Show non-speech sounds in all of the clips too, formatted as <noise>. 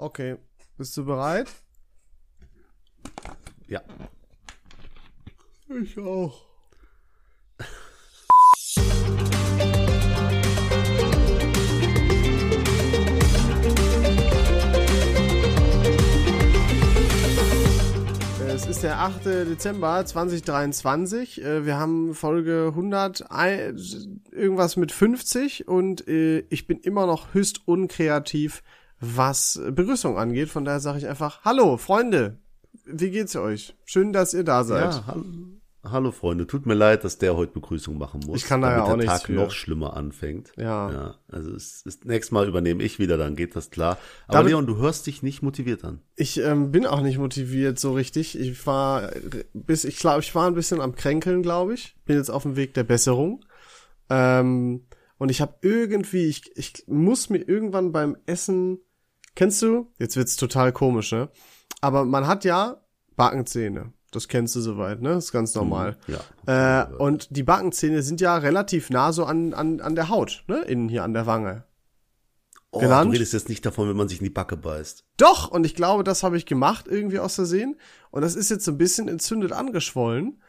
Okay. Bist du bereit? Ja. Ich auch. Es ist der 8. Dezember 2023. Äh, Wir haben Folge 100, ein- irgendwas mit 50 und äh, ich bin immer noch höchst unkreativ, was Begrüßung angeht. Von daher sage ich einfach, hallo Freunde, wie geht's euch? Schön, dass ihr da seid. Ja, hallo, hallo Freunde. Tut mir leid, dass der heute Begrüßung machen muss. Ich kann da damit ja auch der Tag für. noch schlimmer anfängt. Ja. ja also es ist nächstes Mal übernehme ich wieder, dann geht das klar. Aber Damit- Leon, du hörst dich nicht motiviert an. Ich ähm, bin auch nicht motiviert so richtig. Ich war bis ich glaube, ich war ein bisschen am kränkeln, glaube ich. Bin jetzt auf dem Weg der Besserung. Ähm, und ich habe irgendwie ich ich muss mir irgendwann beim Essen kennst du? Jetzt wird's total komisch, ne? Aber man hat ja Backenzähne. Das kennst du soweit, ne? Das ist ganz normal. Ja. Äh, und die Backenzähne sind ja relativ nah so an, an, an der Haut, ne? Innen hier an der Wange. oh, genannt? du redest jetzt nicht davon, wenn man sich in die Backe beißt. Doch, und ich glaube, das habe ich gemacht, irgendwie aus Versehen. Und das ist jetzt so ein bisschen entzündet angeschwollen.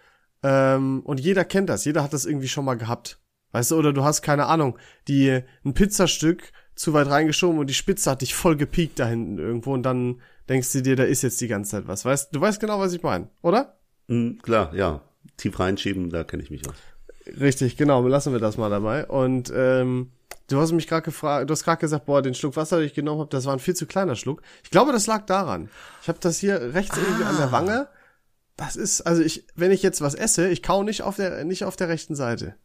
Ähm, und jeder kennt das, jeder hat das irgendwie schon mal gehabt. Weißt du, oder du hast keine Ahnung, die ein Pizzastück zu weit reingeschoben und die Spitze hat dich voll gepiekt da hinten irgendwo und dann denkst du dir, da ist jetzt die ganze Zeit was. Weißt du weißt genau, was ich meine, oder? Hm, klar, ja. Tief reinschieben, da kenne ich mich aus. Richtig, genau, lassen wir das mal dabei. Und ähm, du hast mich gerade gefragt, du hast gerade gesagt, boah, den Schluck Wasser, den ich genommen habe, das war ein viel zu kleiner Schluck. Ich glaube, das lag daran. Ich habe das hier rechts irgendwie an der Wange. Das ist, also ich, wenn ich jetzt was esse, ich kau nicht auf der, nicht auf der rechten Seite.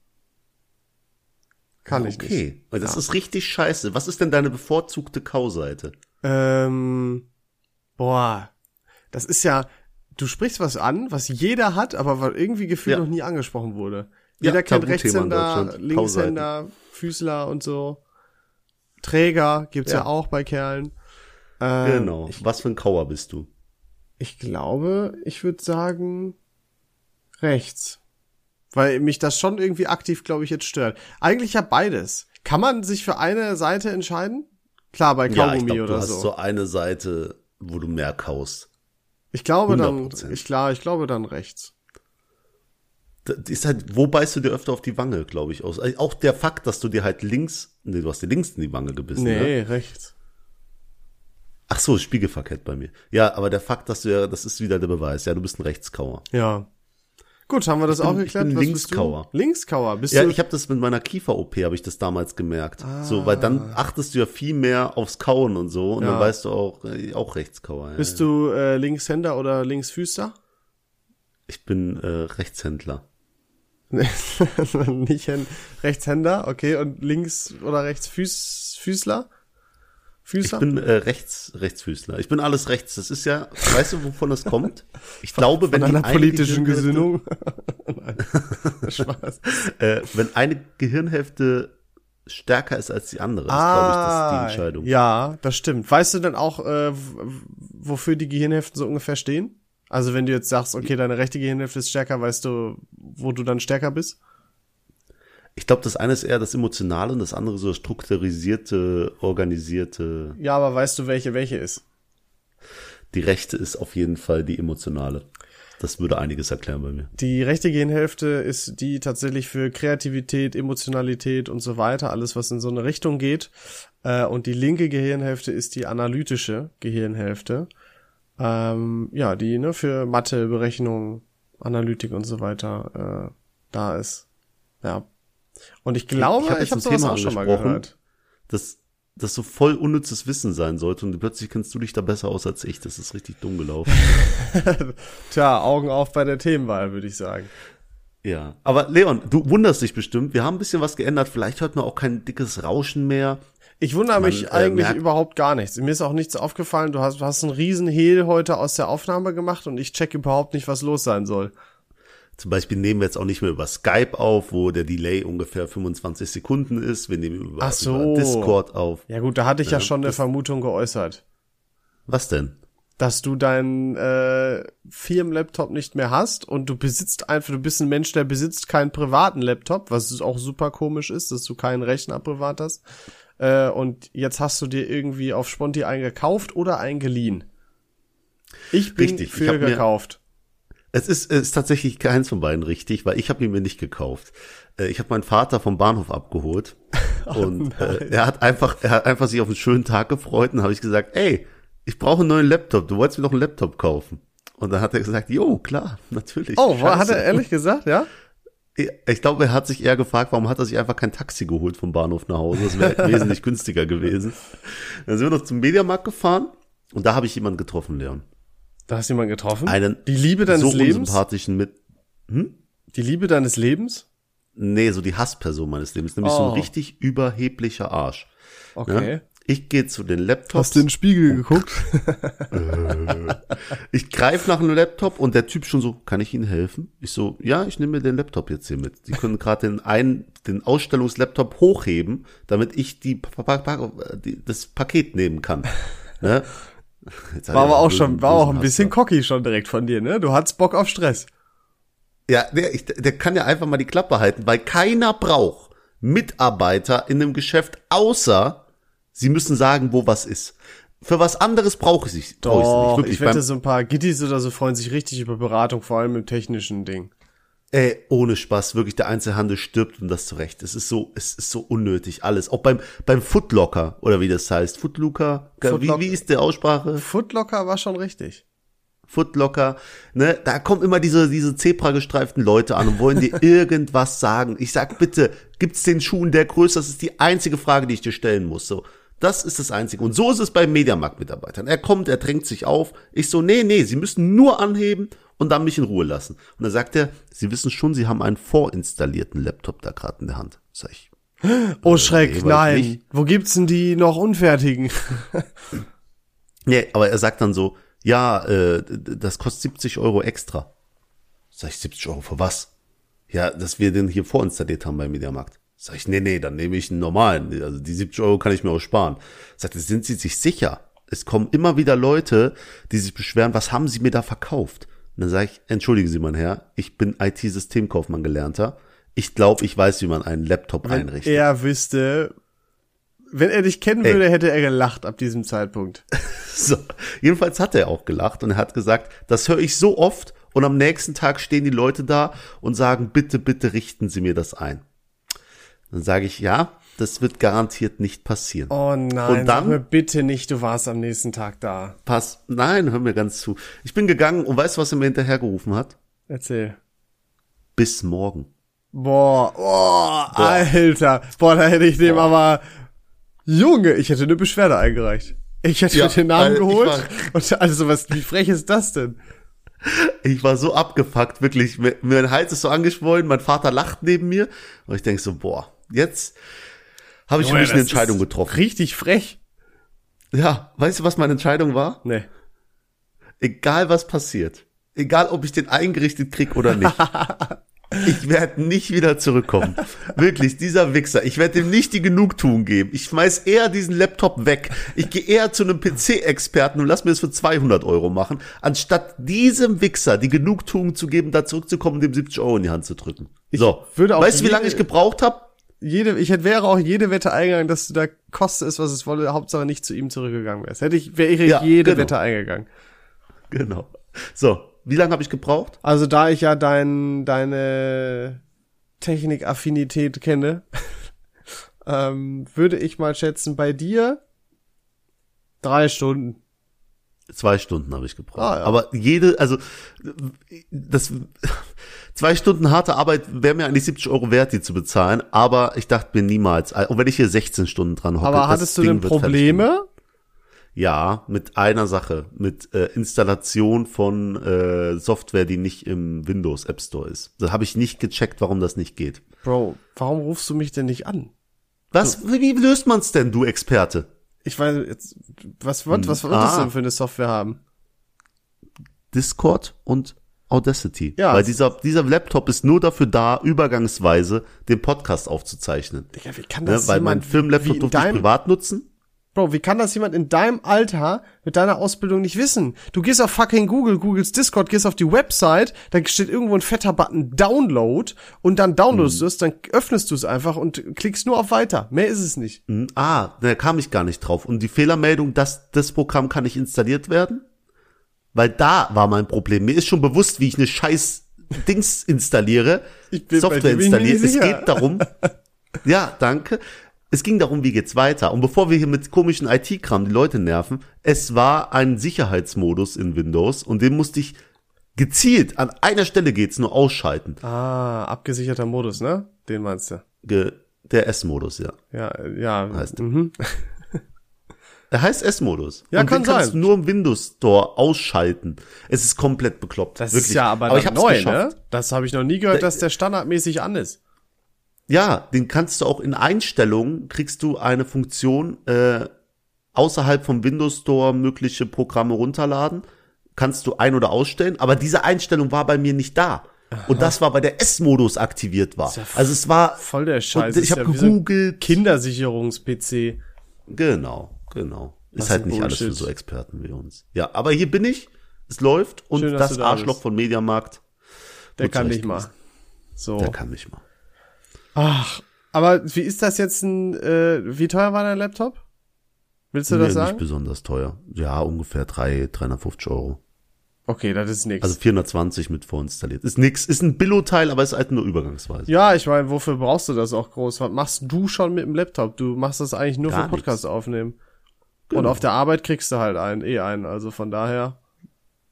Kann ich nicht. Okay, das ist richtig scheiße. Was ist denn deine bevorzugte Kauseite? Ähm, boah, das ist ja, du sprichst was an, was jeder hat, aber was irgendwie gefühlt Ja. noch nie angesprochen wurde. Ja, Jeder kennt Tabuthema in Rechtshänder, Linkshänder, Füßler und so. Träger gibt's ja, Ja. auch bei Kerlen. Ähm, genau. Was für ein Kauer bist du? Ich glaube, ich würde sagen rechts. Weil mich das schon irgendwie aktiv, glaube ich, jetzt stört. Eigentlich ja beides. Kann man sich für eine Seite entscheiden? Klar, bei Ja, Kaugummi ich glaube, du oder hast so. so eine Seite, wo du mehr kaust. Ich glaube dann, 100%. ich klar, ich glaube dann rechts. Das ist halt, wo beißt du dir öfter auf die Wange, glaube ich, aus? Auch der Fakt, dass du dir halt links, nee, du hast dir links in die Wange gebissen, ne? Nee, rechts. Ach so, spiegelverkehrt bei mir. Ja, aber der Fakt, dass du ja, das ist wieder der Beweis, ja, du bist ein Rechtskauer. Ja. Gut, haben wir das bin- auch ich geklärt? bin Was Linkskauer. Bist du? Linkskauer. Bist Ja, du? ich habe das mit meiner Kiefer-OP, habe ich das damals gemerkt. So, weil dann achtest du ja viel mehr aufs Kauen und so, und Ja. dann weißt du auch, äh, auch Rechtskauer. Ja, bist ja. du äh, Linkshänder oder Linksfüßer? Ich bin äh, Rechtshändler. <laughs> Nicht Hän- Rechtshänder, okay. Und links oder rechts Füß, Füßler? Ich bin äh, rechts, Rechtsfüßler. Ich bin alles rechts. Das ist ja, weißt du, wovon das kommt? Ich glaube, wenn Von einer eine politischen Gesinnung. <laughs> Spaß. äh, wenn eine Gehirnhälfte stärker ist als die andere, ist, glaube ich, das ist die Entscheidung. Ah, Ja, das stimmt. Weißt du denn auch, äh, wofür die Gehirnhälften so ungefähr stehen? Also wenn du jetzt sagst, okay, deine rechte Gehirnhälfte ist stärker, weißt du, wo du dann stärker bist? Ich glaube, das eine ist eher das Emotionale und das andere so strukturisierte, organisierte. Ja, aber weißt du, welche welche ist? Die rechte ist auf jeden Fall die emotionale. Das würde einiges erklären bei mir. Die rechte Gehirnhälfte ist die tatsächlich für Kreativität, Emotionalität und so weiter, alles was in so eine Richtung geht. Äh, und die linke Gehirnhälfte ist die analytische Gehirnhälfte. Ähm, ja, die ne, für Mathe, Berechnung, Analytik und so weiter äh, da ist. Ja. Und ich glaube, Ich ich, habe sowas Thema auch schon mal gehört. Das, das so voll unnützes Wissen sein sollte und plötzlich kennst du dich da besser aus als ich. Das ist richtig dumm gelaufen. <laughs> Tja, Augen auf bei der Themenwahl, würde ich sagen. ja. Aber Leon, du wunderst dich bestimmt. Wir haben ein bisschen was geändert. Vielleicht hört man auch kein dickes Rauschen mehr. Ich wundere Man, mich äh, eigentlich merkt- überhaupt gar nichts. Mir ist auch nichts aufgefallen. Du hast, du hast einen riesen Hehl heute aus der Aufnahme gemacht und ich check überhaupt nicht, was los sein soll. Zum Beispiel nehmen wir jetzt auch nicht mehr über Skype auf, wo der Delay ungefähr 25 Sekunden ist. Wir nehmen über, Ach so. über Discord auf. Ja gut, da hatte ich ja, Ja, schon eine Vermutung geäußert, Was denn? dass du deinen äh, Firmenlaptop nicht mehr hast und du besitzt einfach, du bist ein Mensch, der besitzt keinen privaten Laptop, was auch super komisch ist, dass du keinen Rechner privat hast. äh, und jetzt hast du dir irgendwie auf Sponti einen gekauft oder einen geliehen. Ich bin Richtig, ich für mir- gekauft. Es ist, es ist tatsächlich keins von beiden richtig, weil ich habe ihn mir nicht gekauft. Äh, Ich habe meinen Vater vom Bahnhof abgeholt <laughs> und äh, er hat einfach, er hat einfach sich auf einen schönen Tag gefreut und habe ich gesagt, ey, ich brauche einen neuen Laptop. Du wolltest mir doch einen Laptop kaufen. Und dann hat er gesagt, jo, klar, natürlich. Oh, war, hat Scheiße. er ehrlich gesagt, <laughs> ja? Ich glaube, er hat sich eher gefragt, warum hat er sich einfach kein Taxi geholt vom Bahnhof nach Hause? Das wäre <laughs> wesentlich günstiger gewesen. Dann sind wir noch zum Mediamarkt gefahren und da habe ich jemanden getroffen, Leon. Da hast du jemanden getroffen? Einen Die Liebe deines so Lebens? unsympathischen mit, Die Liebe deines Lebens? nee, so die Hassperson meines Lebens, nämlich so Oh. ein richtig überheblicher Arsch. Okay. Ja? Ich gehe zu den Laptops, Hast du in den Spiegel geguckt? <laughs> ich greife nach einem Laptop und der Typ schon so, kann ich Ihnen helfen? Ich so, ja, ich nehme mir den Laptop jetzt hier mit. Sie können gerade den einen, den Ausstellungslaptop hochheben, damit ich die, die das Paket nehmen kann. Ne? Jetzt War er aber auch schon, war auch ein bisschen cocky schon direkt von dir, ne? Du hattest Bock auf Stress. Ja, der, ich, der kann ja einfach mal die Klappe halten, weil keiner braucht Mitarbeiter in einem Geschäft, außer sie müssen sagen, wo was ist. Für was anderes brauche ich sie brauche ich sie nicht. Wirklich, ich wette, so ein paar Gittis oder so freuen sich richtig über Beratung, vor allem im technischen Ding. Ey, ohne Spaß, wirklich der Einzelhandel stirbt und das zurecht. Es ist so, es ist so unnötig, alles. Auch beim, beim Footlocker, oder wie das heißt. Footlocker, wie, wie ist der Aussprache? Footlocker war schon richtig. Footlocker, ne, da kommen immer diese, diese zebragestreiften Leute an und wollen dir <laughs> irgendwas sagen. Ich sag bitte, gibt's den Schuh in der Größe? Das ist die einzige Frage, die ich dir stellen muss, so. Das ist das Einzige. Und so ist es bei Mediamarkt-Mitarbeitern. Er kommt, er drängt sich auf. Ich so, nee, nee, Sie müssen nur anheben und dann mich in Ruhe lassen. Und dann sagt er, Sie wissen schon, Sie haben einen vorinstallierten Laptop da gerade in der Hand. Sag ich, Oh Schreck, nee, nein. nicht. Wo gibt's denn die noch unfertigen? <laughs> Nee, aber er sagt dann so, ja, äh, das kostet 70 Euro extra. Sag ich, 70 Euro für was? Ja, dass wir den hier vorinstalliert haben beim Mediamarkt. Sag ich, nee, nee, dann nehme ich einen normalen. Also die 70 Euro kann ich mir auch sparen. Sagt er, sind Sie sich sicher? Es kommen immer wieder Leute, die sich beschweren, was haben Sie mir da verkauft? Und dann sage ich, entschuldigen Sie, mein Herr, ich bin IT-Systemkaufmann gelernter. Ich glaube, ich weiß, wie man einen Laptop einrichtet. er wüsste, wenn er dich kennen Ey. würde, hätte er gelacht ab diesem Zeitpunkt. <laughs> So, jedenfalls hat er auch gelacht und er hat gesagt, das höre ich so oft und am nächsten Tag stehen die Leute da und sagen, bitte, bitte richten Sie mir das ein. Dann sage ich, ja, das wird garantiert nicht passieren. Oh nein, Und sag dann- mir bitte nicht, du warst am nächsten Tag da. Pass, nein, hör mir ganz zu. Ich bin gegangen und weißt du, was er mir hinterhergerufen hat? Erzähl. Bis morgen. Boah, oh, Alter. Boah, da hätte ich dem aber, Junge, ich hätte eine Beschwerde eingereicht. Ich hätte Ja, mir den Namen ich geholt. Und also was, wie frech ist das denn? Ich war so abgefuckt, wirklich. Mir, mein Hals ist so angeschwollen, mein Vater lacht neben mir und ich denk so, boah, jetzt habe ich für mich eine Entscheidung getroffen. Richtig frech. Ja, weißt du, was meine Entscheidung war? Nee. egal was passiert, egal ob ich den eingerichtet krieg oder nicht, <laughs> ich werde nicht wieder zurückkommen. Wirklich, dieser Wichser, ich werde ihm nicht die Genugtuung geben. Ich schmeiß eher diesen Laptop weg. Ich gehe eher zu einem PC-Experten und lass mir das für 200 Euro machen, anstatt diesem Wichser die Genugtuung zu geben, da zurückzukommen und dem 70 Euro in die Hand zu drücken. so, würde auch weißt du, wie lange ich gebraucht habe? Jede, ich hätte, wäre auch jede Wette eingegangen, dass du da koste es, was es wolle, Hauptsache nicht zu ihm zurückgegangen wärst. Hätte ich, wäre ich Ja, jede genau. Wette eingegangen. Genau. So, wie lange habe ich gebraucht? Also da ich ja dein, deine Technikaffinität kenne, <laughs> ähm, würde ich mal schätzen, bei dir drei Stunden. Zwei Stunden habe ich gebraucht. Ah, ja. Aber jede, also das zwei Stunden harte Arbeit wäre mir eigentlich 70 Euro wert, die zu bezahlen. Aber ich dachte mir niemals, auch wenn ich hier 16 Stunden dran hocke. Aber das hattest du Ding denn wird Probleme? Ja, mit einer Sache, mit äh, Installation von äh, Software, die nicht im Windows App Store ist. Da habe ich nicht gecheckt, warum das nicht geht. Bro, warum rufst du mich denn nicht an? Was? Wie, wie löst man's denn, du Experte? Ich weiß jetzt, was wird, was wird ah. das denn für eine Software haben? Discord und Audacity. Ja. Weil dieser, dieser Laptop ist nur dafür da, übergangsweise den Podcast aufzuzeichnen. Digga, wie kann Ne? das Weil mein jemand wie Filmlaptop durfte ich privat nutzen. Bro, wie kann das jemand in deinem Alter mit deiner Ausbildung nicht wissen? Du gehst auf fucking Google, Googles Discord, gehst auf die Website, da steht irgendwo ein fetter Button Download und dann downloadst du es, dann öffnest du es einfach und klickst nur auf Weiter. Mehr ist es nicht. Hm, Ah, da kam ich gar nicht drauf. Und die Fehlermeldung, dass das Programm kann nicht installiert werden? Weil da war mein Problem. Mir ist schon bewusst, wie ich eine scheiß Dings installiere, Ich bin Software installiere. Es geht darum, <laughs> ja, danke. Es ging darum, wie geht's weiter. Und bevor wir hier mit komischen IT-Kram die Leute nerven, es war ein Sicherheitsmodus in Windows und den musste ich gezielt, an einer Stelle geht's nur ausschalten. Ah, abgesicherter Modus, ne? Den meinst du. Ge der S-Modus, ja. Ja, äh, ja. Heißt- mhm. Er heißt S-Modus. Ja, und kann den kannst sein. du nur im Windows Store ausschalten. Es ist komplett bekloppt. Das wirklich. ist ja aber, aber ich hab's neu, geschafft. ne? Das habe ich noch nie gehört, dass der standardmäßig an ist. Ja, den kannst du auch in Einstellungen, kriegst du eine Funktion, äh, außerhalb vom Windows Store mögliche Programme runterladen, kannst du ein- oder ausstellen, aber diese Einstellung war bei mir nicht da. Und das war, weil der S-Modus aktiviert war. ja also es war, Voll der Scheiß. ich habe ja so gegoogelt. Kindersicherungs-PC. genau, genau. Ist Was halt nicht alles für so Experten wie uns. Ja, aber hier bin ich, es läuft und Schön, das da Arschloch bist. von Mediamarkt, Der kann nicht zurechtgewiesen. mal. So. der kann mich mal. Ach, aber wie ist das jetzt ein, äh, wie teuer war dein Laptop? Willst du Nee, das nicht sagen? besonders teuer. Ja, ungefähr drei, 350 Euro. Okay, das ist nix. Also 420 mit vorinstalliert. Ist nix, ist ein Billo-Teil, aber ist halt nur übergangsweise. ja, ich meine, wofür brauchst du das auch groß? Was machst du schon mit dem Laptop? Du machst das eigentlich nur Gar für Podcast aufnehmen. Und Genau. auf der Arbeit kriegst du halt einen, eh einen. Also von daher.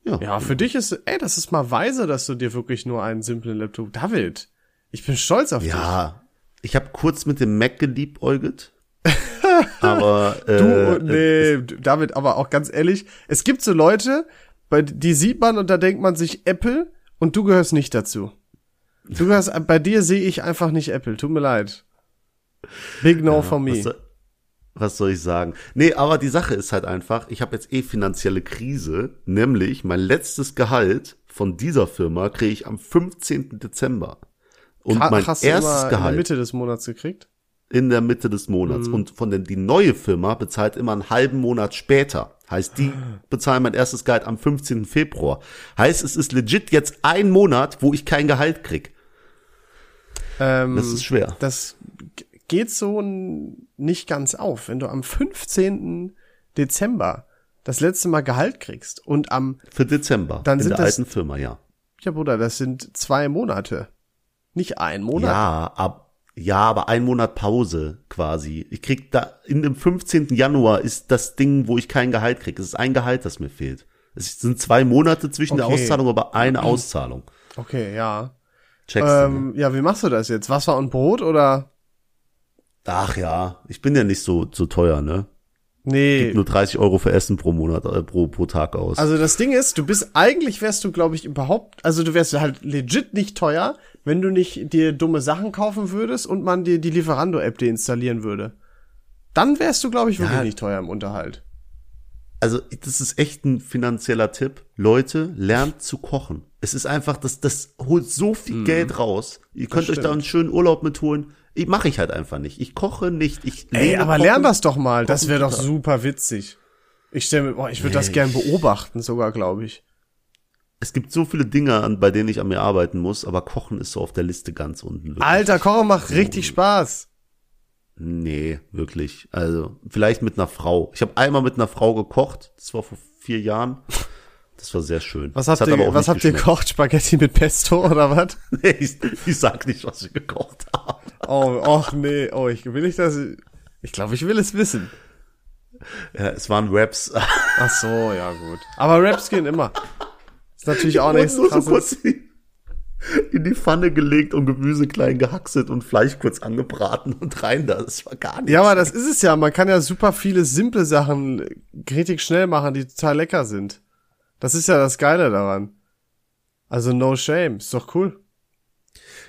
Ja. Ja, für dich ist, ey, das ist mal weise, dass du dir wirklich nur einen simplen Laptop. David, ich bin stolz auf dich. Ja, ich habe kurz mit dem Mac geliebäugelt. <laughs> aber äh, Du, nee, David, aber auch ganz ehrlich, es gibt so Leute, bei die sieht man und da denkt man sich Apple und du gehörst nicht dazu. Du gehörst, bei dir sehe ich einfach nicht Apple, tut mir leid. Big no for was, me. soll, was soll ich sagen? Nee, aber die Sache ist halt einfach, ich habe jetzt eh finanzielle Krise, nämlich mein letztes Gehalt von dieser Firma kriege ich am 15. Dezember. Und Ha- mein hast du erstes immer in der Gehalt Mitte des Monats gekriegt? in der Mitte des Monats. Und von den, die neue Firma bezahlt immer einen halben Monat später. Heißt, die <laughs> bezahlen mein erstes Gehalt am 15. Februar. Heißt, es ist legit jetzt ein Monat, wo ich kein Gehalt krieg. Ähm, Das ist schwer. das geht so nicht ganz auf, wenn du am 15. Dezember das letzte Mal Gehalt kriegst und am, Für Dezember. Dann in sind der das- alten Firma, ja. ja Bruder, das sind zwei Monate. Nicht ein Monat. Ja, ab, ja, aber ein Monat Pause quasi. Ich krieg da, in dem 15. Januar ist das Ding, wo ich kein Gehalt krieg. Es ist ein Gehalt, das mir fehlt. Es sind zwei Monate zwischen der Okay. Auszahlung, aber eine Auszahlung. Okay, ja. Checkst du? ne? Ähm, ja, wie machst du das jetzt? Wasser und Brot oder? Ach ja, ich bin ja nicht so, so teuer, ne? Nee. Nur 30 Euro für Essen pro Monat, äh, pro, pro Tag aus. Also das Ding ist, du bist, eigentlich wärst du, glaube ich, überhaupt, also du wärst halt legit nicht teuer, wenn du nicht dir dumme Sachen kaufen würdest und man dir die Lieferando-App deinstallieren würde. Dann wärst du, glaube ich, wirklich Ja. nicht teuer im Unterhalt. also das ist echt ein finanzieller Tipp. Leute, lernt zu kochen. Es ist einfach, das, das holt so viel Geld raus. Ihr könnt euch da Mhm. einen schönen Urlaub mit holen. Ich mache ich halt einfach nicht. Ich koche nicht. Ich Ey, aber Kochen- lern das doch mal. Das wäre doch super witzig. Ich stelle mir, boah, ich würde das gern beobachten, sogar, glaube ich. Es gibt so viele Dinge, an, bei denen ich an mir arbeiten muss, aber Kochen ist so auf der Liste ganz unten. Wirklich. Alter, Kochen macht richtig Spaß. Nee, wirklich. Also, vielleicht mit einer Frau. Ich habe einmal mit einer Frau gekocht. Das war vor vier Jahren. Das war sehr schön. Was habt ihr, was nicht habt ihr gekocht? Spaghetti mit Pesto oder was? <laughs> Nee, ich, ich sag nicht, was ich gekocht habe. Oh, och nee, oh, ich will ich das, ich glaube, ich will es wissen. Ja, es waren Raps. <laughs> Ach so, ja gut. Aber Raps gehen immer. Ist natürlich auch nichts so krasses. kurz in die, Pfanne gelegt und Gemüse klein gehackselt und Fleisch kurz angebraten und rein da. Das war gar nicht. Ja, aber das ist es ja. Man kann ja super viele simple Sachen richtig schnell machen, die total lecker sind. Das ist ja das Geile daran. Also no shame. Ist doch cool.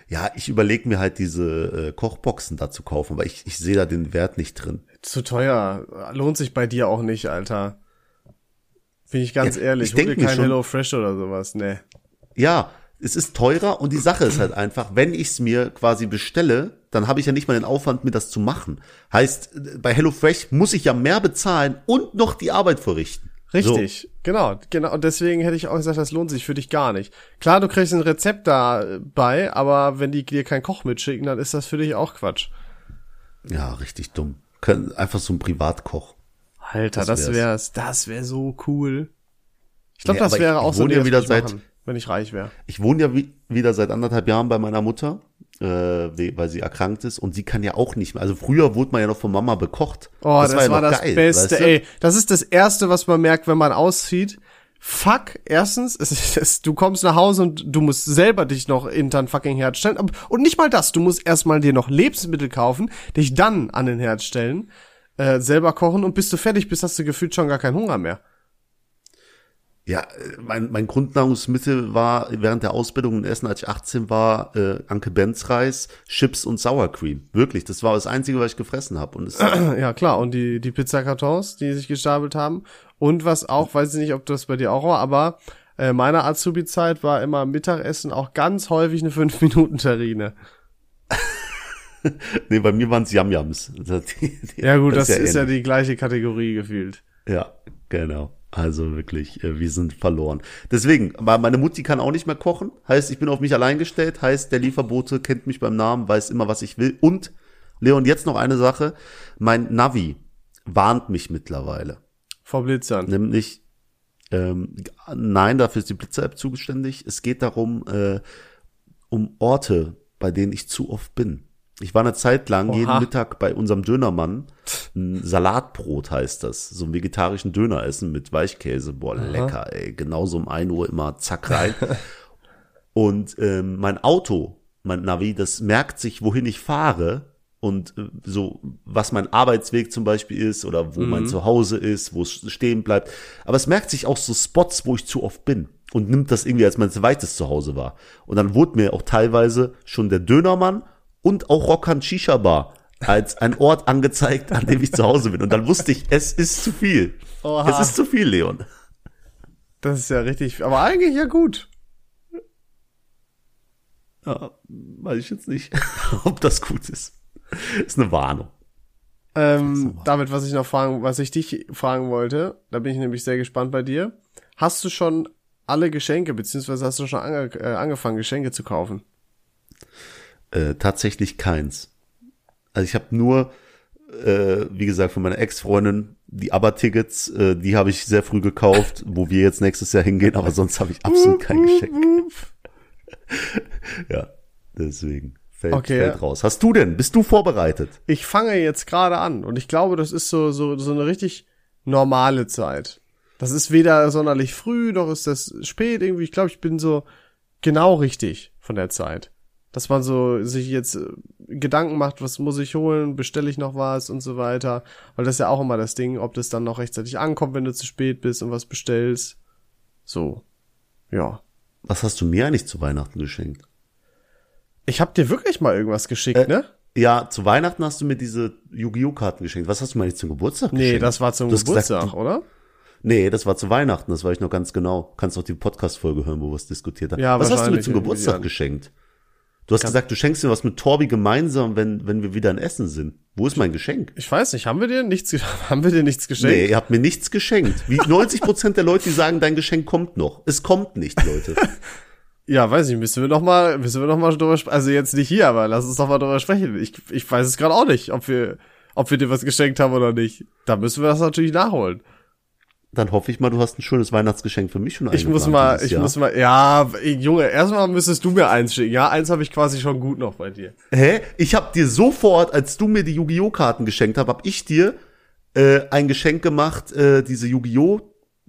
Ja, ich überlege mir halt diese äh, Kochboxen da zu kaufen, aber ich, ich sehe da den Wert nicht drin. Zu teuer. Lohnt sich bei dir auch nicht, Alter. Bin ich ganz Ja, ehrlich. ich Hol dir denk mir kein schon- Hello Fresh oder sowas. Nee. Ja, es ist teurer und die Sache ist halt einfach, wenn ich es mir quasi bestelle, dann habe ich ja nicht mal den Aufwand, mir das zu machen. Heißt, bei HelloFresh muss ich ja mehr bezahlen und noch die Arbeit verrichten. Richtig, so. genau, genau. Und deswegen hätte ich auch gesagt, das lohnt sich für dich gar nicht. Klar, du kriegst ein Rezept dabei, aber wenn die dir keinen Koch mitschicken, dann ist das für dich auch Quatsch. Ja, richtig dumm. Einfach so ein Privatkoch. Alter, das, wär's. Das wäre so cool. Ich glaube, nee, das wäre auch so, ja wieder seit, machen, wenn ich reich wäre. Ich wohne ja wie, wieder seit anderthalb Jahren bei meiner Mutter, äh, weil sie erkrankt ist und sie kann ja auch nicht mehr. Also früher wurde man ja noch von Mama bekocht. Oh, das, das war, ja war das geil, Beste, weißt du? ey. Das ist das Erste, was man merkt, wenn man auszieht. Fuck, erstens, es ist, es, du kommst nach Hause und du musst selber dich noch in dein fucking Herd stellen. Und nicht mal das, du musst erstmal dir noch Lebensmittel kaufen, dich dann an den Herd stellen, äh, selber kochen und bis du fertig bist, hast du gefühlt schon gar keinen Hunger mehr. Ja, mein, mein Grundnahrungsmittel war während der Ausbildung in Essen, als ich 18 war, äh, Anke Benz Reis, Chips und Sour Cream. Wirklich, das war das Einzige, was ich gefressen habe. Und es <clears throat> ja, klar, und die, die Pizzakartons, die sich gestapelt haben. Und was auch, weiß ich nicht, ob das bei dir auch war, aber äh, meine Azubi-Zeit war immer Mittagessen auch ganz häufig eine 5-Minuten-Terrine. <laughs> nee, bei mir waren es Yam-Yams. Ja gut, das, das ist, ja, ist ja die gleiche Kategorie gefühlt. Ja, genau. Also wirklich, äh, wir sind verloren. Deswegen, meine Mutti kann auch nicht mehr kochen. Heißt, ich bin auf mich allein gestellt. Heißt, der Lieferbote kennt mich beim Namen, weiß immer, was ich will. Und, Leon, jetzt noch eine Sache. Mein Navi warnt mich mittlerweile. Vor Blitzern. Nämlich, ähm, nein, dafür ist die Blitzer-App zuständig. Es geht darum, äh, um Orte, bei denen ich zu oft bin. Ich war eine Zeit lang Oha. jeden Mittag bei unserem Dönermann. Ein Salatbrot heißt das. So einen vegetarischen Döner essen mit Weichkäse. Boah, Aha. lecker, ey. Genauso um ein Uhr immer zack rein. <laughs> und ähm, mein Auto, mein Navi, das merkt sich, wohin ich fahre und äh, so, was mein Arbeitsweg zum Beispiel ist oder wo mhm. mein Zuhause ist, wo es stehen bleibt. Aber es merkt sich auch so Spots, wo ich zu oft bin und nimmt das irgendwie als mein zweites Zuhause wahr. Und dann wurde mir auch teilweise schon der Dönermann und auch Rockern Shisha Bar als ein Ort angezeigt, an dem ich zu Hause bin. Und dann wusste ich, es ist zu viel. Oha. Es ist zu viel, Leon. Das ist ja richtig, aber eigentlich ja gut. Ja, weiß ich jetzt nicht, <laughs> ob das gut ist. Ist eine Warnung. Ähm, damit, was ich noch fragen, was ich dich fragen wollte, da bin ich nämlich sehr gespannt bei dir. Hast du schon alle Geschenke, beziehungsweise hast du schon ange äh, angefangen, Geschenke zu kaufen? Äh, tatsächlich keins. Also ich habe nur, äh, wie gesagt, von meiner Ex-Freundin die ABBA-Tickets, äh, die habe ich sehr früh gekauft, wo wir jetzt nächstes Jahr hingehen, aber sonst habe ich absolut kein Geschenk. <laughs> ja, deswegen fällt, okay. fällt raus. Hast du denn? Bist du vorbereitet? Ich fange jetzt gerade an und ich glaube, das ist so, so, so eine richtig normale Zeit. Das ist weder sonderlich früh, noch ist das spät irgendwie. Ich glaube, ich bin so genau richtig von der Zeit dass man so sich jetzt äh, Gedanken macht, was muss ich holen, bestelle ich noch was und so weiter. Weil das ist ja auch immer das Ding, ob das dann noch rechtzeitig ankommt, wenn du zu spät bist und was bestellst. So. Ja. Was hast du mir eigentlich zu Weihnachten geschenkt? Ich hab dir wirklich mal irgendwas geschickt, äh, ne? Ja, zu Weihnachten hast du mir diese Yu-Gi-Oh! Karten geschenkt. Was hast du mir eigentlich zum Geburtstag nee, geschenkt? Nee, das war zum Geburtstag, gesagt, oder? Nee, das war zu Weihnachten, das war ich noch ganz genau. Kannst auch die Podcast-Folge hören, wo wir es diskutiert haben. Ja, Was hast du mir zum Geburtstag geschenkt? Du hast gesagt, du schenkst mir was mit Torbi gemeinsam, wenn, wenn wir wieder in Essen sind. Wo ist mein Geschenk? Ich weiß nicht, haben wir dir nichts, <laughs> haben wir dir nichts geschenkt? Nee, ihr habt mir nichts geschenkt. Wie <laughs> 90 Prozent der Leute, die sagen, dein Geschenk kommt noch. Es kommt nicht, Leute. <laughs> ja, weiß ich, müssen wir noch mal, müssen wir noch mal drüber sprechen. Also jetzt nicht hier, aber lass uns doch mal drüber sprechen. Ich, ich weiß es gerade auch nicht, ob wir, ob wir dir was geschenkt haben oder nicht. Da müssen wir das natürlich nachholen dann hoffe ich mal, du hast ein schönes Weihnachtsgeschenk für mich schon Ich muss mal, ich Jahr. muss mal, ja, Junge, erstmal müsstest du mir eins schicken. Ja, eins habe ich quasi schon gut noch bei dir. Hä? Ich habe dir sofort, als du mir die Yu-Gi-Oh! Karten geschenkt hast, hab ich dir äh, ein Geschenk gemacht, äh, diese Yu-Gi-Oh!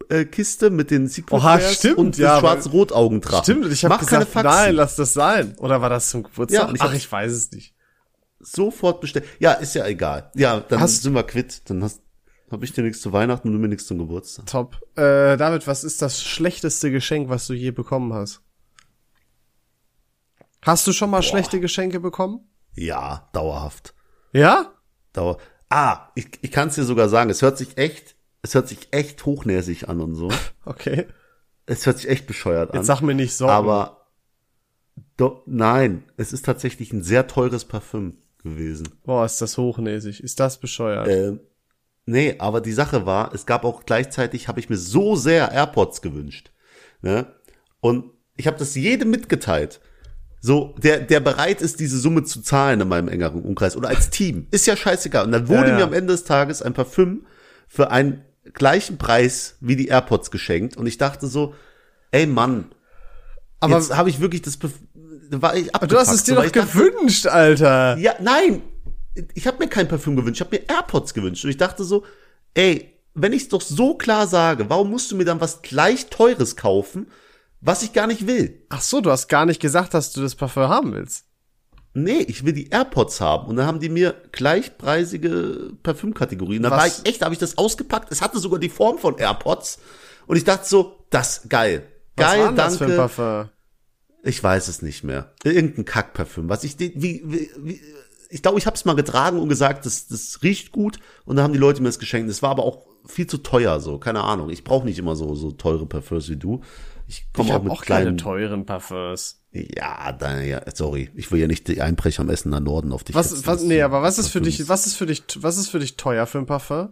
Äh, Kiste mit den Secret Oha, stimmt, und ja, schwarz-rot-Augendrachen. Stimmt, ich habe gesagt, nein, lass das sein. Oder war das zum Geburtstag? Ja, ich Ach, ich weiß es nicht. Sofort bestellt. Ja, ist ja egal. Ja, dann hast, sind wir quitt. Dann hast habe ich dir nichts zu Weihnachten und du mir nichts zum Geburtstag. Top. Äh, David, was ist das schlechteste Geschenk, was du je bekommen hast? Hast du schon mal Boah. schlechte Geschenke bekommen? Ja, dauerhaft. Ja? Dauer. Ah, ich, ich kann es dir sogar sagen, es hört sich echt, es hört sich echt hochnäsig an und so. <laughs> okay. Es hört sich echt bescheuert an. Jetzt sag mir nicht so. Aber do, nein, es ist tatsächlich ein sehr teures Parfüm gewesen. Boah, ist das hochnäsig. Ist das bescheuert? Ähm, nee, aber die Sache war, es gab auch gleichzeitig, habe ich mir so sehr AirPods gewünscht. Ne? Und ich habe das jedem mitgeteilt. So, der, der bereit ist, diese Summe zu zahlen in meinem engeren Umkreis oder als Team. Ist ja scheißegal. Und dann wurde Ja, ja. mir am Ende des Tages ein Parfüm für einen gleichen Preis wie die AirPods geschenkt. Und ich dachte so, ey Mann, Aber jetzt habe ich wirklich das, war ich du hast es dir so, doch ich dachte, gewünscht, Alter. ja, nein, ich habe mir kein Parfüm gewünscht, ich habe mir AirPods gewünscht. Und ich dachte so, ey, wenn ich es doch so klar sage, warum musst du mir dann was gleich Teures kaufen, was ich gar nicht will? Ach so, du hast gar nicht gesagt, dass du das Parfum haben willst. Nee, ich will die AirPods haben. Und dann haben die mir gleichpreisige Parfümkategorien. Da Was? war ich echt, da habe ich das ausgepackt. Es hatte sogar die Form von AirPods. Und ich dachte so, das geil. Was Geil, war denn das für ein. Parfum? Ich weiß es nicht mehr. Irgendein Kackparfüm. Was ich, wie, wie, wie ich glaube, ich habe es mal getragen und gesagt, das, das riecht gut. Und dann haben die Leute mir das geschenkt. Das war aber auch viel zu teuer, so. Keine Ahnung. Ich brauche nicht immer so, so teure Parfüms wie du. Ich komme auch mit auch keine kleinen. teuren Parfums. Ja, da, ja, sorry. Ich will ja nicht die Einbrecher am Essener Norden auf dich Was, hetzen. was, nee, aber was ist für dich, was ist für dich, was ist für dich teuer für ein Parfum?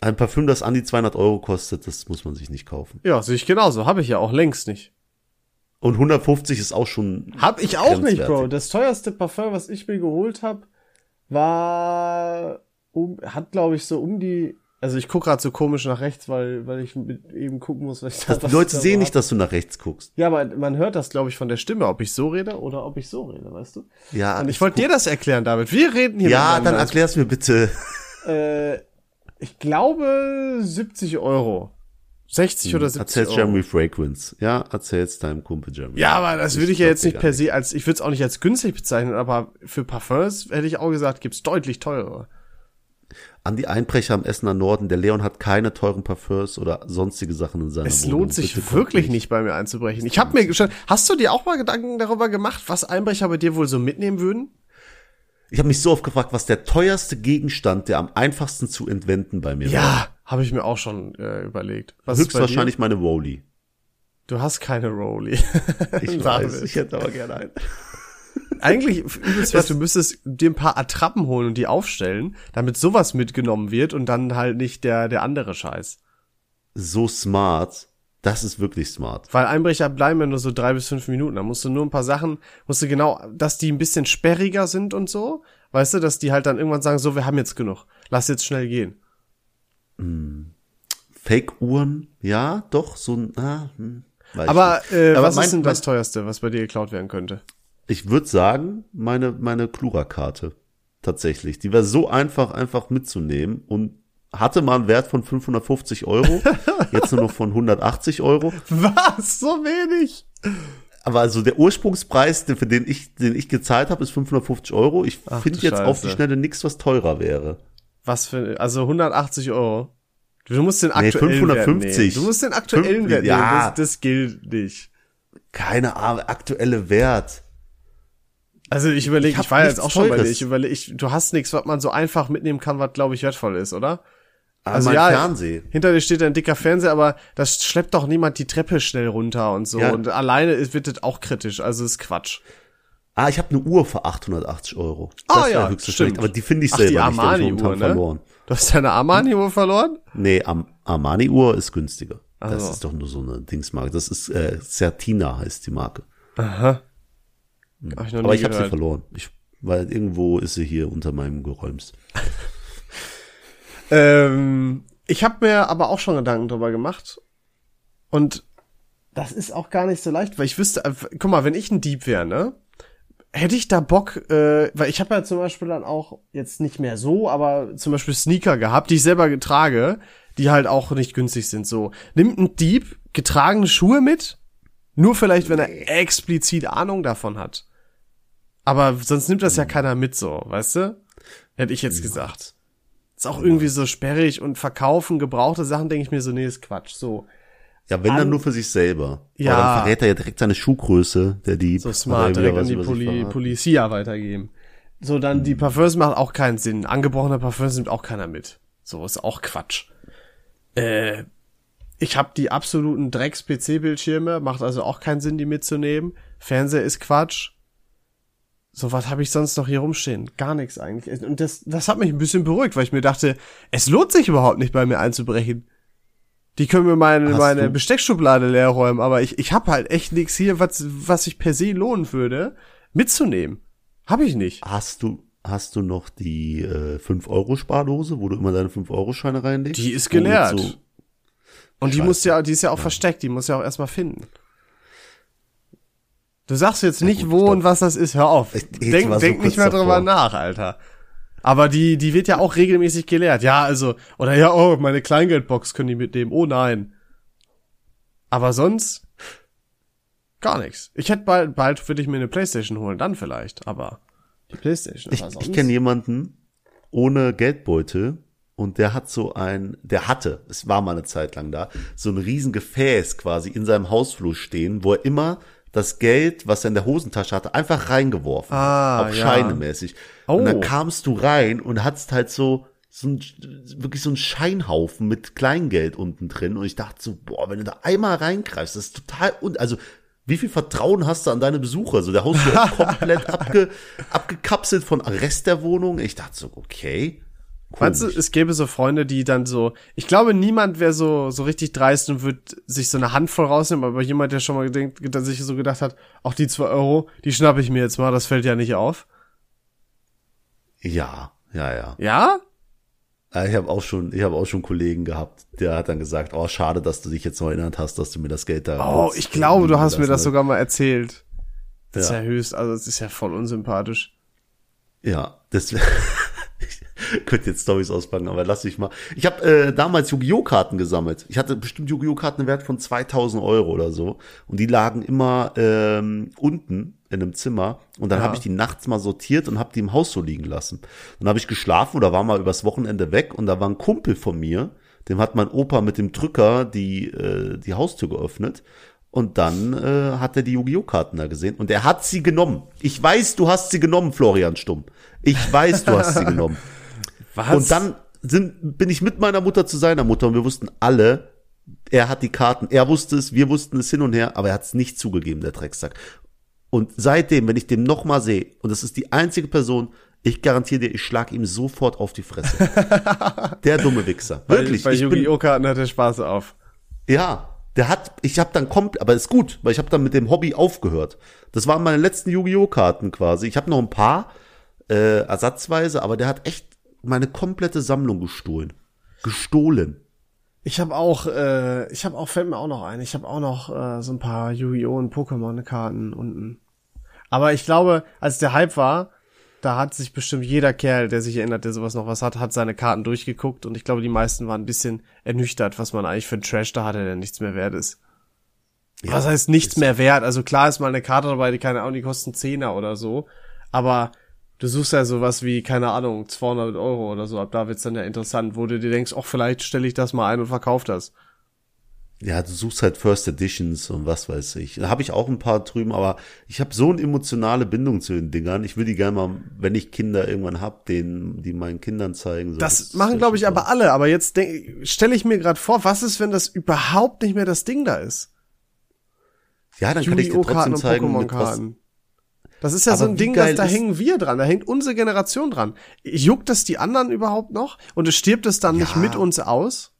Ein Parfüm, das an die 200 Euro kostet, das muss man sich nicht kaufen. Ja, sehe ich genauso. Habe ich ja auch längst nicht. Und 150 ist auch schon. Hab ich auch nicht, Bro. Das teuerste Parfum, was ich mir geholt habe, war um, hat glaube ich so um die also ich guck gerade so komisch nach rechts, weil weil ich mit, eben gucken muss, was ich Das, die Leute sehen nicht, dass du nach rechts guckst. Ja, aber man hört das glaube ich von der Stimme, ob ich so rede oder ob ich so rede, weißt du? Ja, Und ich wollte dir das erklären, David. Wir reden hier Ja, dann erklär's mir bitte. äh, ich glaube 70 Euro. 60 oder 70 Erzähl's. Jeremy Fragrance. Ja, erzähl's deinem Kumpel Jeremy. Ja, aber das würde ich ja glaub jetzt nicht per se als, ich würde es auch nicht als günstig bezeichnen, aber für Parfums hätte ich auch gesagt, gibt's deutlich teurere. An die Einbrecher am Essener Norden, der Leon hat keine teuren Parfüms oder sonstige Sachen in seiner Es Wohnung. lohnt sich Bitte wirklich nicht bei mir einzubrechen. Ich habe mir schon, hast du dir auch mal Gedanken darüber gemacht, was Einbrecher bei dir wohl so mitnehmen würden? Ich habe mich so oft gefragt, was der teuerste Gegenstand, der am einfachsten zu entwenden bei mir war. Ja, habe ich mir auch schon äh, überlegt. Was Höchstwahrscheinlich meine. Dir? Du hast keine Rolli. Ich <laughs> weiß, ich hätte aber gerne einen. <laughs> Eigentlich übelst du müsstest dir ein paar Attrappen holen und die aufstellen, damit sowas mitgenommen wird und dann halt nicht der der andere Scheiß. So smart. Das ist wirklich smart. Weil Einbrecher bleiben ja nur so drei bis fünf Minuten. Da musst du nur ein paar Sachen, musst du genau, dass die ein bisschen sperriger sind und so. Weißt du, dass die halt dann irgendwann sagen, so, wir haben jetzt genug. Lass jetzt schnell gehen. Fake-Uhren, ja, doch, so ein, ah, hm, Aber, äh, nicht. was mein- ist denn das teuerste, was bei dir geklaut werden könnte? Ich würde sagen, meine, meine Klura-Karte. Tatsächlich. Die war so einfach, einfach mitzunehmen und hatte mal einen Wert von 550 Euro, <laughs> jetzt nur noch von 180 Euro. Was? So wenig? Aber also der Ursprungspreis, den- für den ich, den ich gezahlt habe, ist 550 Euro. Ich finde jetzt auf die Scheiße. Schnelle nichts, was teurer wäre. Was für, also 180 Euro. Du musst den Nee, aktuellen 550. Wert nehmen. Du musst den aktuellen Fünf- Wert nehmen. ja. Das, das gilt nicht. Keine Ahnung, aktuelle Wert. Also ich überlege, Ich ich, war jetzt auch schon bei dir. Teures. Ich überlege, ich, du hast nichts, was man so einfach mitnehmen kann, was glaube ich wertvoll ist, oder? Also ja, Fernseh. Hinter dir steht ein dicker Fernseher, aber das schleppt doch niemand die Treppe schnell runter und so. Ja. Und alleine wird das auch kritisch. Also ist Quatsch. Ah, ich habe eine Uhr für 880 Euro. Ah, wär ja, höchstwahrscheinlich, stimmt. Aber die finde ich Ach, selber die nicht. Armani-Uhr, ne? verloren. Du hast deine Armani-Uhr verloren? Nee, Am Armani-Uhr ist günstiger. Das Also. ist doch nur so eine Dingsmarke. Das ist äh, Certina heißt die Marke. Aha. Hab ich Aber ich habe sie verloren. Ich, weil irgendwo ist sie hier unter meinem Geräums. Ähm, ich habe mir aber auch schon Gedanken drüber gemacht. Und das ist auch gar nicht so leicht, weil ich wüsste, äh, guck mal, wenn ich ein Dieb wäre, ne? Hätte ich da Bock, äh, weil ich habe ja zum Beispiel dann auch jetzt nicht mehr so, aber zum Beispiel Sneaker gehabt, die ich selber trage, die halt auch nicht günstig sind. So, nimmt ein Dieb getragene Schuhe mit? Nur vielleicht, wenn er explizit Ahnung davon hat. Aber sonst nimmt das ja keiner mit so, weißt du? Hätte ich jetzt gesagt. Ist auch irgendwie so sperrig und verkaufen gebrauchte Sachen, denke ich mir so, nee, ist Quatsch. So, Ja, wenn An- dann nur für sich selber. Ja. Aber dann verrät er ja direkt seine Schuhgröße, der Dieb. so smart, direkt an die Poli. Polizia weitergeben. So, dann die Parfums macht auch keinen Sinn. Angebrochene Parfums nimmt auch keiner mit. So, ist auch Quatsch. Äh, ich habe die absoluten Drecks-PC-Bildschirme, macht also auch keinen Sinn, die mitzunehmen. Fernseher ist Quatsch. So was habe ich sonst noch hier rumstehen? Gar nichts eigentlich. Und das, das hat mich ein bisschen beruhigt, weil ich mir dachte, es lohnt sich überhaupt nicht bei mir einzubrechen. Die können mir meine, Hast meine du- Besteckschublade leer räumen, aber ich, ich habe halt echt nichts hier, was, was sich per se lohnen würde, mitzunehmen. Hab ich nicht. Hast du, hast du noch die äh, 5-Euro-Spardose, wo du immer deine 5-Euro-Scheine reinlegst? Die ist geleert. So, Und die muss ja, die ist ja auch versteckt, die muss ja auch erstmal finden. Du sagst jetzt nicht, gut, wo stopp. und was das ist, hör auf. Ich- ich denk so denk nicht mehr drüber nach, Alter. Aber die, die wird ja auch regelmäßig geleert. Ja, also, oder ja, oh, meine Kleingeldbox können die mitnehmen. Oh nein. Aber sonst gar nichts. Ich hätte bald, bald würde ich mir eine Playstation holen, dann vielleicht, aber die Playstation. ich ich kenne jemanden ohne Geldbeutel und der hat so ein, der hatte, es war mal eine Zeit lang da, so ein riesen Gefäß quasi in seinem Hausflur stehen, wo er immer das Geld, was er in der Hosentasche hatte, einfach reingeworfen Ah. Auch ja. scheinemäßig. Oh. Und dann kamst du rein und hattest halt so, so ein, wirklich so ein Scheinhaufen mit Kleingeld unten drin. Und ich dachte so, boah, wenn du da einmal reingreifst, das ist total, un also, wie viel Vertrauen hast du an deine Besucher? So, der ist <laughs> komplett abge, abgekapselt von Rest der Wohnung. Ich dachte so, okay. Meinst du, es gäbe so Freunde, die dann so, ich glaube, niemand wäre so, so richtig dreist und würde sich so eine Handvoll rausnehmen, aber jemand, der schon mal gedenkt, der sich so gedacht hat, auch die zwei Euro, die schnappe ich mir jetzt mal, das fällt ja nicht auf. Ja, ja, ja. Ja? Ja, Ich habe auch schon, ich habe auch schon Kollegen gehabt, der hat dann gesagt, oh, schade, dass du dich jetzt noch erinnert hast, dass du mir das Geld da Oh, ich glaube, du hast mir das hast. sogar mal erzählt. Das ist Ja. ja höchst, also das ist ja voll unsympathisch. Ja, das <laughs> <laughs> könnte jetzt Stories auspacken, aber lass ich mal. Ich habe äh, damals Yu-Gi-Oh! Karten gesammelt. Ich hatte bestimmt Yu-Gi-Oh! Karten im Wert von 2000 Euro oder so. Und die lagen immer ähm, unten in einem Zimmer. Und dann Ja. habe ich die nachts mal sortiert und habe die im Haus so liegen lassen. Dann habe ich geschlafen oder war mal übers Wochenende weg und da war ein Kumpel von mir, dem hat mein Opa mit dem Drücker die, äh, die Haustür geöffnet. Und dann äh, hat er die Yu-Gi-Oh! Karten da gesehen und er hat sie genommen. Ich weiß, du hast sie genommen, Florian Stumm. Ich weiß, du hast sie <laughs> genommen. Was? Und dann sind, bin ich mit meiner Mutter zu seiner Mutter und wir wussten alle, er hat die Karten. Er wusste es, wir wussten es hin und her, aber er hat es nicht zugegeben, der Drecksack. Und seitdem, wenn ich den nochmal sehe, und das ist die einzige Person, ich garantiere dir, ich schlag ihm sofort auf die Fresse. <laughs> der dumme Wichser. Wirklich. Bei bin, Yu-Gi-Oh! Karten hat er Spaß auf. ja, der hat, ich habe dann komplett, aber ist gut, weil ich habe dann mit dem Hobby aufgehört. Das waren meine letzten Yu-Gi-Oh! Karten quasi. Ich habe noch ein paar äh, ersatzweise, aber der hat echt meine komplette Sammlung gestohlen. Gestohlen. Ich habe auch, äh, ich habe auch, fällt mir auch noch ein, ich habe auch noch äh, so ein paar Yu-Gi-Oh! und Pokémon-Karten unten. Aber ich glaube, als der Hype war, da hat sich bestimmt jeder Kerl, der sich erinnert, der sowas noch was hat, hat seine Karten durchgeguckt und ich glaube, die meisten waren ein bisschen ernüchtert, was man eigentlich für einen Trash da hatte, der nichts mehr wert ist. Ja, was heißt nichts mehr wert? Also klar ist mal eine Karte dabei, die keine Ahnung, die kosten Zehner oder so, aber du suchst ja sowas wie, keine Ahnung, 200 Euro oder so, ab da wird's dann ja interessant, wo du dir denkst, ach, vielleicht stelle ich das mal ein und verkauf das. Ja, du suchst halt First Editions und was weiß ich. Da habe ich auch ein paar drüben, aber ich habe so eine emotionale Bindung zu den Dingern. Ich will die gerne mal, wenn ich Kinder irgendwann hab, den, die meinen Kindern zeigen. So, Das, ist machen, glaube ich, aber alle. Aber jetzt stelle ich mir gerade vor, was ist, wenn das überhaupt nicht mehr das Ding da ist? Ja, dann kann ich dir trotzdem zeigen, mit was. Das ist ja Aber so ein Ding, das, geil da hängen wir dran, da hängt unsere Generation dran. Juckt das die anderen überhaupt noch? Und es stirbt es dann nicht Ja. mit uns aus?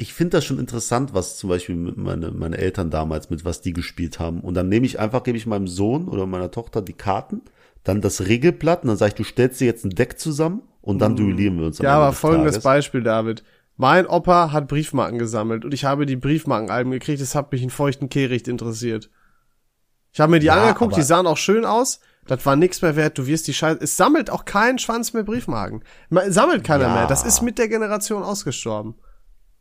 ich finde das schon interessant, was zum Beispiel meine, meine Eltern damals, mit was die gespielt haben. Und dann nehme ich einfach, gebe ich meinem Sohn oder meiner Tochter die Karten, dann das Regelblatt und dann sage ich, du stellst dir jetzt ein Deck zusammen und dann duellieren wir uns. Mhm. Ja, aber des folgendes Tages. Beispiel, David. Mein Opa hat Briefmarken gesammelt und ich habe die Briefmarkenalben gekriegt, es hat mich einen feuchten Kehricht interessiert. Ich habe mir die Ja, angeguckt, die sahen auch schön aus. Das war nichts mehr wert, du wirst die Scheiße. Es sammelt auch kein Schwanz mehr Briefmarken. Ma- Sammelt keiner Ja. mehr. Das ist mit der Generation ausgestorben.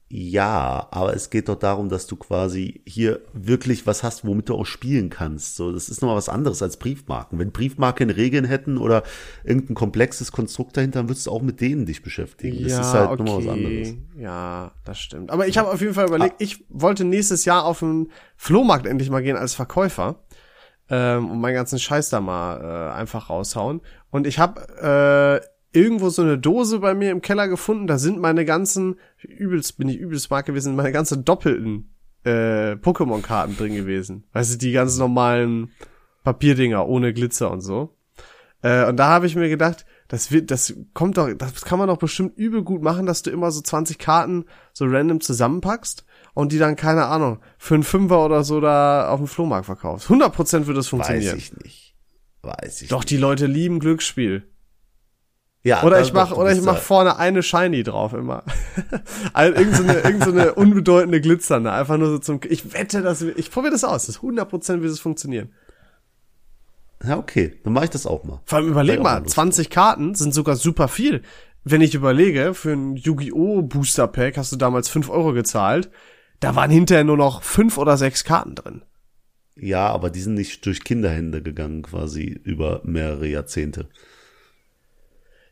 Ja, aber es geht doch darum, dass du quasi hier wirklich was hast, womit du auch spielen kannst. So, das ist nochmal was anderes als Briefmarken. Wenn Briefmarken Regeln hätten oder irgendein komplexes Konstrukt dahinter, dann würdest du auch mit denen dich beschäftigen. Das ist halt nochmal was anderes. Ja, das stimmt. Aber ich habe auf jeden Fall überlegt, ich wollte nächstes Jahr auf den Flohmarkt endlich mal gehen als Verkäufer ähm, und meinen ganzen Scheiß da mal äh, einfach raushauen. Und ich habe äh, irgendwo so eine Dose bei mir im Keller gefunden. Da sind meine ganzen, übelst bin ich übelst smart gewesen, meine ganzen doppelten äh, Pokémon-Karten drin gewesen. Weißt du, die ganz normalen Papierdinger ohne Glitzer und so. Äh, und da habe ich mir gedacht, das wird, das kommt doch, das kann man doch bestimmt übel gut machen, dass du immer so 20 Karten so random zusammenpackst und die dann, keine Ahnung, für einen Fünfer oder so da auf dem Flohmarkt verkaufst. 100% wird das funktionieren. Weiß ich nicht. Weiß ich Doch, nicht. die Leute lieben Glücksspiel. Ja, Oder ich mach, oder ich mach vorne eine Shiny drauf immer. <laughs> also irgend so eine, irgend so eine unbedeutende Glitzernde. Einfach nur so zum, ich wette, dass, wir- ich probiere das aus. Das ist 100% wird es funktionieren. Ja, okay, dann mache ich das auch mal. Vor allem überleg mal, Lust 20 Karten sind sogar super viel. Wenn ich überlege, für ein Yu-Gi-Oh! Booster Pack hast du damals 5 Euro gezahlt. Da waren hinterher nur noch 5 oder 6 Karten drin. Ja, aber die sind nicht durch Kinderhände gegangen, quasi über mehrere Jahrzehnte.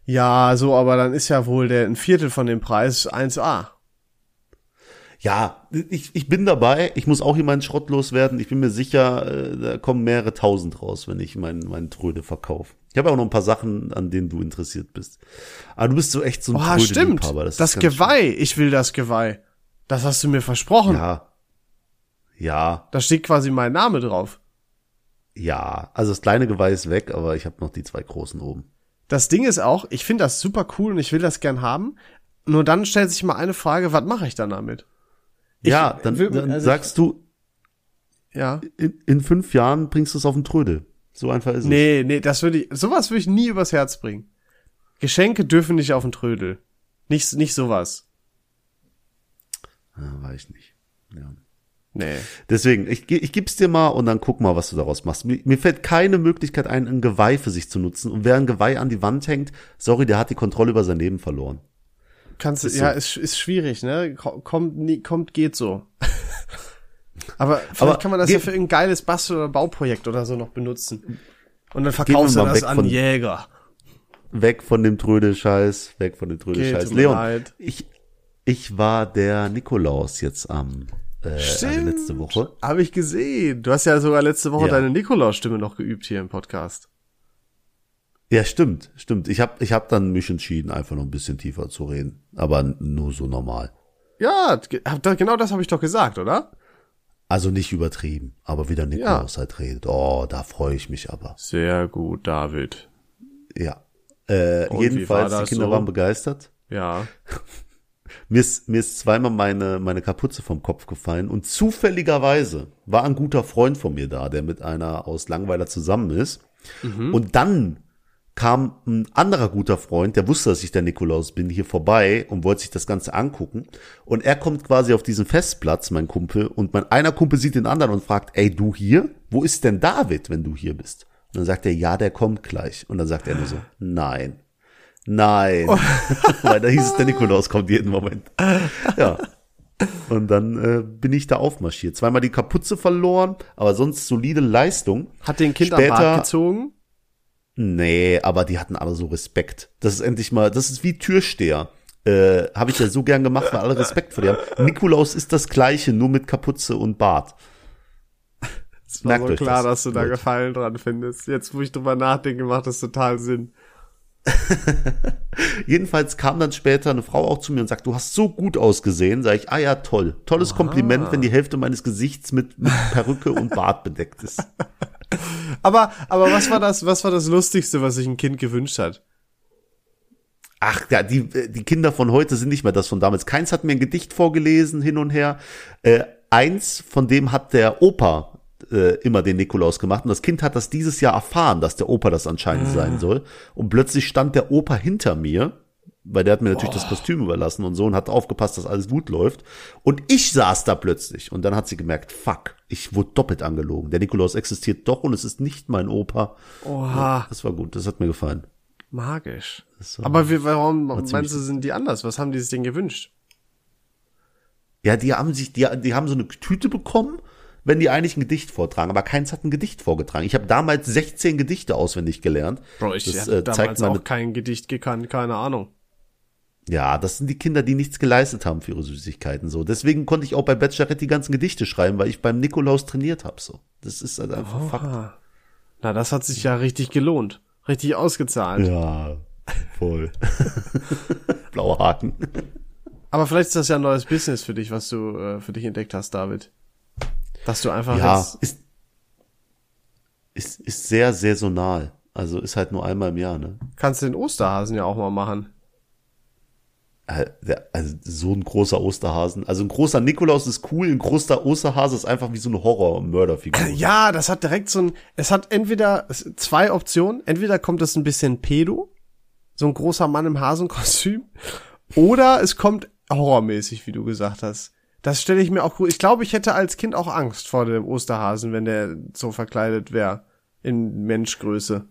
Ja, so, aber dann ist ja wohl der ein Viertel von dem Preis 1A. Ja, ich, ich bin dabei. Ich muss auch hier meinen Schrott loswerden. Ich bin mir sicher, äh, da kommen mehrere tausend raus, wenn ich meinen meinen Tröde verkaufe. Ich habe auch noch ein paar Sachen, an denen du interessiert bist. Aber du bist so echt so ein Oh, stimmt. Das, ist ganz Geweih. Ich will das Geweih. Das hast du mir versprochen. Ja. Ja, Da steht quasi mein Name drauf. ja. Also das kleine Geweih ist weg, aber ich habe noch die zwei großen oben. Das Ding ist auch, ich finde das super cool und ich will das gern haben. Nur dann stellt sich mal eine Frage, was mache ich dann damit? Ich ja, dann, will- dann also sagst du, Ja. in, in fünf Jahren bringst du es auf den Trödel. So einfach ist es. Nee, nee, das würde ich, sowas würde ich nie übers Herz bringen. Geschenke dürfen nicht auf den Trödel. Nicht, nicht sowas. Ja, weiß ich nicht. Ja. Nee. Deswegen, ich, ge- ich gib's dir mal und dann guck mal, was du daraus machst. Mir, mir fällt keine Möglichkeit ein, ein Geweih für sich zu nutzen. Und wer ein Geweih an die Wand hängt, sorry, der hat die Kontrolle über sein Leben verloren. Kannst du, Ist ja, so. ist, ist schwierig, ne? Ko- Kommt, nie, kommt, geht so. <laughs> Aber vielleicht Aber kann man das ja für irgendein geiles Bastel- oder Bauprojekt oder so noch benutzen. Und dann verkaufst wir du das weg an von- Jäger. Weg von dem Trödelscheiß, weg von dem Trödelscheiß. Leon, leid. ich, ich war der Nikolaus jetzt am äh, äh, letzte Woche. Habe ich gesehen. Du hast ja sogar letzte Woche Ja. deine Nikolaus-Stimme noch geübt hier im Podcast. Ja, stimmt, stimmt. Ich habe ich hab dann mich entschieden, einfach noch ein bisschen tiefer zu reden. Aber nur so normal. Ja, genau das habe ich doch gesagt, oder? Also nicht übertrieben, aber wie der Nikolaus halt redet. Oh, da freue ich mich aber. Sehr gut, David. Ja. Äh, Und jedenfalls, die Kinder so? waren begeistert. Ja. <laughs> Mir ist, mir ist zweimal meine, meine Kapuze vom Kopf gefallen und zufälligerweise war ein guter Freund von mir da, der mit einer aus Langweiler zusammen ist. Und dann kam ein anderer guter Freund, der wusste, dass ich der Nikolaus bin, hier vorbei und wollte sich das Ganze angucken. Und er kommt quasi auf diesen Festplatz, mein Kumpel, und mein einer Kumpel sieht den anderen und fragt, ey, du hier? Wo ist denn David, wenn du hier bist? Und dann sagt er, ja, der kommt gleich. Und dann sagt er nur so, <gasps> nein. Nein. <laughs> Weil da hieß es, der Nikolaus kommt jeden Moment. Ja. Und dann äh, bin ich da aufmarschiert. Zweimal die Kapuze verloren, aber sonst solide Leistung. Hat den Kind am Später- Bart gezogen? Nee, aber die hatten alle so Respekt. Das ist endlich mal, das ist wie Türsteher. Äh, Habe ich ja so gern gemacht, weil alle Respekt vor dir haben. Nikolaus ist das gleiche, nur mit Kapuze und Bart. Es war Merkt so klar, das, dass du da. Gefallen dran findest. Jetzt, wo ich drüber nachdenke, macht das total Sinn. <laughs> Jedenfalls kam dann später eine Frau auch zu mir und sagt, du hast so gut ausgesehen. Sag ich, ah ja, toll. Tolles Kompliment, wenn die Hälfte meines Gesichts mit, mit Perücke und Bart bedeckt ist. <laughs> Aber, aber was war das, was war das Lustigste, was sich ein Kind gewünscht hat? Ach ja, die, die Kinder von heute sind nicht mehr das von damals. Keins hat mir ein Gedicht vorgelesen, hin und her. Äh, eins, von dem hat der Opa äh, immer den Nikolaus gemacht. Und das Kind hat das dieses Jahr erfahren, dass der Opa das anscheinend sein soll. Und plötzlich stand der Opa hinter mir, weil der hat mir natürlich das Kostüm überlassen und so und hat aufgepasst, dass alles gut läuft. Und ich saß da plötzlich. Und dann hat sie gemerkt, fuck, ich wurde doppelt angelogen. Der Nikolaus existiert doch und es ist nicht mein Opa. Oha, Das war gut, das hat mir gefallen. magisch. Aber wie, warum meinst du, sind die anders? Was haben die sich denn gewünscht? Ja, die haben sich, die, die haben so eine Tüte bekommen, wenn die eigentlich ein Gedicht vortragen, aber keins hat ein Gedicht vorgetragen. Ich habe damals 16 Gedichte auswendig gelernt. Bro, ich das, äh, damals zeigt meine, auch kein Gedicht gekannt, keine Ahnung. ja, das sind die Kinder, die nichts geleistet haben für ihre Süßigkeiten so. Deswegen konnte ich auch bei Bachelorette die ganzen Gedichte schreiben, weil ich beim Nikolaus trainiert habe so. Das ist halt einfach Fakt. Ah. Na, das hat sich ja richtig gelohnt. Richtig ausgezahlt. Ja, voll. <laughs> Blauer Haken. Aber vielleicht ist das ja ein neues Business für dich, was du äh, für dich entdeckt hast, David. Dass du einfach Ja, jetzt, ist, ist, ist sehr saisonal. Also ist halt nur einmal im Jahr, ne? Kannst den Osterhasen ja auch mal machen. Äh, Also so ein großer Osterhasen. Also ein großer Nikolaus ist cool, ein großer Osterhase ist einfach wie so eine Horror-Mörderfigur. Ja, das hat direkt so ein, es hat entweder zwei Optionen. Entweder kommt es ein bisschen pedo, so ein großer Mann im Hasenkostüm, oder es kommt horrormäßig, wie du gesagt hast. Das stelle ich mir auch cool. Ich glaube, ich hätte als Kind auch Angst vor dem Osterhasen, wenn der so verkleidet wäre. In Menschgröße.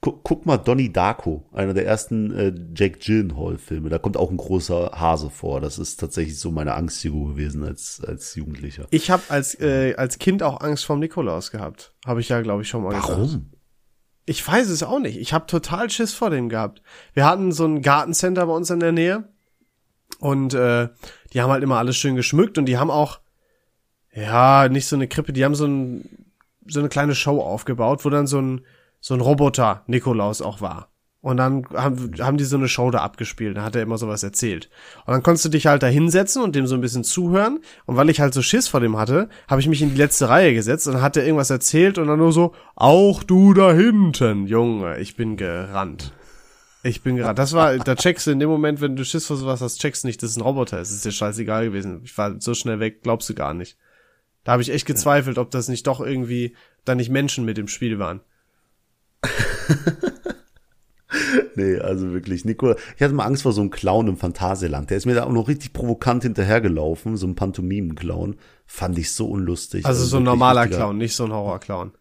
Guck, guck mal Donnie Darko, einer der ersten äh, Jake Gyllenhaal-Filme. Da kommt auch ein großer Hase vor. Das ist tatsächlich so meine Angstfigur gewesen als, als Jugendlicher. Ich habe als, äh, als Kind auch Angst vorm Nikolaus gehabt. Habe ich ja, glaube ich, schon mal gesagt. Warum? Ich weiß es auch nicht. Ich habe total Schiss vor dem gehabt. Wir hatten so ein Gartencenter bei uns in der Nähe und äh, die haben halt immer alles schön geschmückt und die haben auch ja nicht so eine Krippe, die haben so ein so eine kleine Show aufgebaut, wo dann so ein so ein Roboter Nikolaus auch war. Und dann haben, haben die so eine Show da abgespielt, da hat er immer sowas erzählt. Und dann konntest du dich halt da hinsetzen und dem so ein bisschen zuhören. Und weil ich halt so Schiss vor dem hatte, habe ich mich in die letzte Reihe gesetzt und dann hat er irgendwas erzählt und dann nur so, auch du da hinten, Junge, ich bin gerannt. Ich bin gerannt. Das war, da checkst du in dem Moment, wenn du Schiss vor sowas hast, checkst du nicht, dass es ein Roboter ist. Es ist dir scheißegal gewesen. Ich war so schnell weg, glaubst du gar nicht. Da habe ich echt gezweifelt, ob das nicht doch irgendwie da nicht Menschen mit im Spiel waren. <laughs> Nee, also wirklich, Nico, ich hatte mal Angst vor so einem Clown im Phantasialand. Der ist mir da auch noch richtig provokant hinterhergelaufen, so ein Pantomimen-Clown. Fand ich so unlustig. Also so ein normaler richtiger- Clown, nicht so ein Horrorclown.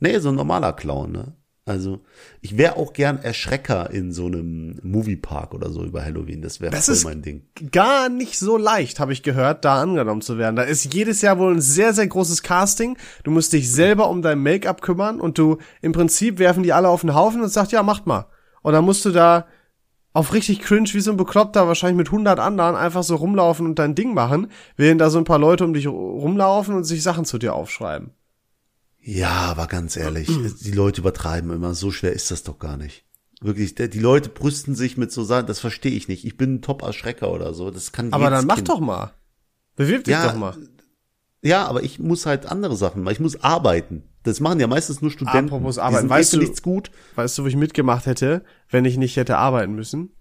Nee, so ein normaler Clown, ne? Also, ich wäre auch gern Erschrecker in so einem Moviepark oder so über Halloween. Das wäre voll mein Ding. Gar nicht so leicht, habe ich gehört, da angenommen zu werden. Da ist jedes Jahr wohl ein sehr, sehr großes Casting. Du musst dich selber um dein Make-up kümmern und du, im Prinzip werfen die alle auf den Haufen und sagt, ja, macht mal. Und dann musst du da auf richtig cringe wie so ein Bekloppter wahrscheinlich mit 100 anderen einfach so rumlaufen und dein Ding machen, während da so ein paar Leute um dich rumlaufen und sich Sachen zu dir aufschreiben. Ja, aber ganz ehrlich, die Leute übertreiben immer. So schwer ist das doch gar nicht. Wirklich, die Leute brüsten sich mit so Sachen, das verstehe ich nicht. Ich bin ein Top-Erschrecker oder so. Das kann Aber dann mach kind. doch mal. Bewirb dich Ja, doch mal. Ja, aber ich muss halt andere Sachen machen. Ich muss arbeiten. Das machen ja meistens nur Studenten. Apropos arbeiten, weißt eh du- nichts gut. Weißt du, wo ich mitgemacht hätte, wenn ich nicht hätte arbeiten müssen?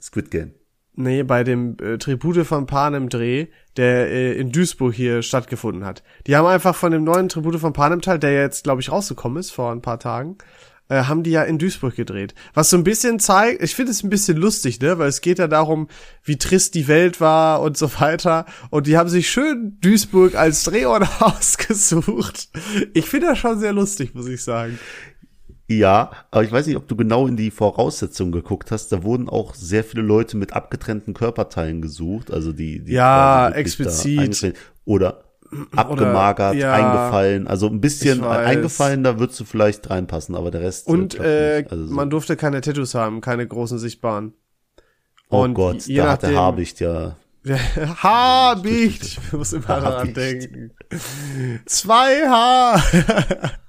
Squid Game. Nee, bei dem äh, Tribute von Panem Dreh, der äh, in Duisburg hier stattgefunden hat. Die haben einfach von dem neuen Tribute von Panem Teil, der jetzt, glaube ich, rausgekommen ist vor ein paar Tagen, äh, haben die ja in Duisburg gedreht. Was so ein bisschen zeigt, ich finde es ein bisschen lustig, ne, weil es geht ja darum, wie trist die Welt war und so weiter. Und die haben sich schön Duisburg als Drehort <laughs> ausgesucht. Ich finde das schon sehr lustig, muss ich sagen. Ja, aber ich weiß nicht, ob du genau in die Voraussetzungen geguckt hast. Da wurden auch sehr viele Leute mit abgetrennten Körperteilen gesucht, also die, die Ja, explizit. oder abgemagert, ja, eingefallen, also ein bisschen eingefallen, da würdest du vielleicht reinpassen, aber der Rest Und klappt äh. Also so. man durfte keine Tattoos haben, keine großen sichtbaren. oh und Gott, da hat der Habicht ja <laughs> Habicht. Ich muss immer daran denken. Zwei H. <laughs>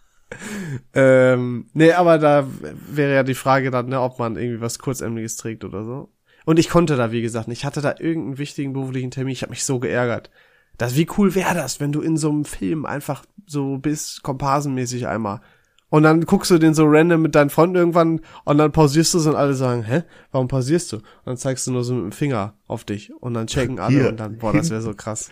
ähm, nee, aber da wäre ja die Frage dann, ne, ob man irgendwie was Kurzämliges trägt oder so. Und ich konnte da, wie gesagt, nicht. Ich hatte da irgendeinen wichtigen beruflichen Termin. Ich habe mich so geärgert. Das, wie cool wäre das, wenn du in so einem Film einfach so bist, komparsenmäßig einmal. Und dann guckst du den so random mit deinen Freunden irgendwann und dann pausierst du so und alle sagen, hä, warum pausierst du? Und dann zeigst du nur so mit dem Finger auf dich und dann checken alle Hier. und dann, boah, das wäre so krass.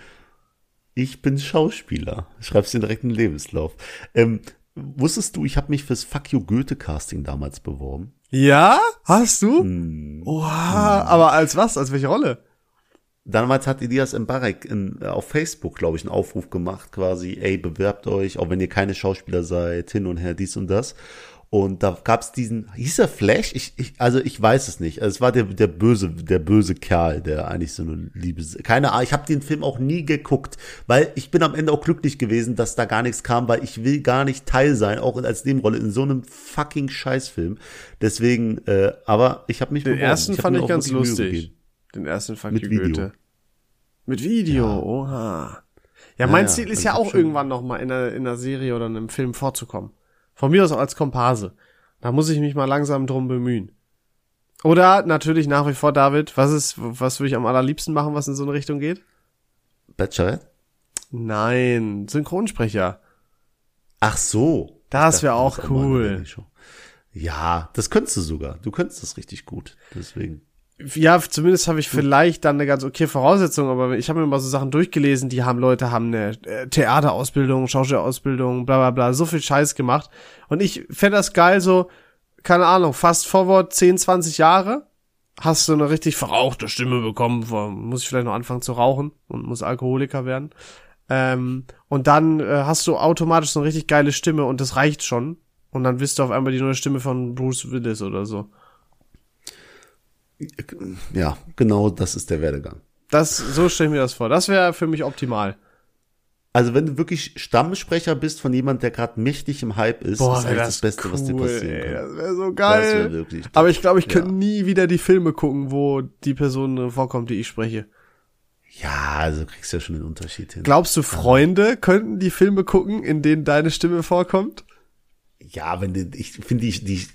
Ich bin Schauspieler. Schreib's dir direkt in den Lebenslauf. Ähm, wusstest du, ich habe mich fürs Fuck You Goethe Casting damals beworben? Ja? Hast du? Hm. Oha, aber als was? Als welche Rolle? Damals hat Elias Mbarek in, äh, auf Facebook, glaube ich, einen Aufruf gemacht, quasi, ey, bewerbt euch, auch wenn ihr keine Schauspieler seid, hin und her, dies und das. Und da gab's diesen, hieß er Flash? Ich, ich, also ich weiß es nicht. Also es war der, der böse, der böse Kerl, der eigentlich so eine Liebe, keine Ahnung. Ich habe den Film auch nie geguckt, weil ich bin am Ende auch glücklich gewesen, dass da gar nichts kam, weil ich will gar nicht Teil sein, auch als Nebenrolle in so einem fucking Scheißfilm. Deswegen, äh, aber ich habe mich Den beworben. ersten hab fand ich ganz lustig. Den ersten Mit You Video. Goethe. Mit Video, Ja. oha. Ja, mein ja, Ziel ist das ja auch irgendwann noch mal in einer, in einer Serie oder in einem Film vorzukommen. Von mir aus auch als Komparse. Da muss ich mich mal langsam drum bemühen. Oder natürlich nach wie vor, David, was ist, was würde ich am allerliebsten machen, was in so eine Richtung geht? Bachelorette? Nein, Synchronsprecher. Ach so. Das wäre auch cool. Ja, das könntest du sogar. Du könntest das richtig gut. Deswegen. Ja, zumindest habe ich vielleicht dann eine ganz okay Voraussetzung, aber ich habe mir mal so Sachen durchgelesen, die haben Leute haben eine äh, Theaterausbildung, Schauspielausbildung, bla bla bla, so viel Scheiß gemacht. Und ich fände das geil, so, keine Ahnung, fast forward 10, 20 Jahre, hast du eine richtig verrauchte Stimme bekommen, muss ich vielleicht noch anfangen zu rauchen und muss Alkoholiker werden. Ähm, und dann äh, hast du automatisch so eine richtig geile Stimme und das reicht schon. Und dann bist du auf einmal die neue Stimme von Bruce Willis oder so. Ja, genau das ist der Werdegang. Das, so stelle ich mir das vor. Das wäre für mich optimal. Also wenn du wirklich Stammsprecher bist von jemand, der gerade mächtig im Hype ist, ist wär eigentlich das Beste, was dir passieren ey, kann. Das wäre so Das geil. wäre wirklich Aber ich glaube, ich könnte Ja. nie wieder die Filme gucken, wo die Person vorkommt, die ich spreche. Ja, also du kriegst ja schon den Unterschied hin. Glaubst du, Freunde könnten die Filme gucken, in denen deine Stimme vorkommt? Ja, wenn die, ich finde, die, die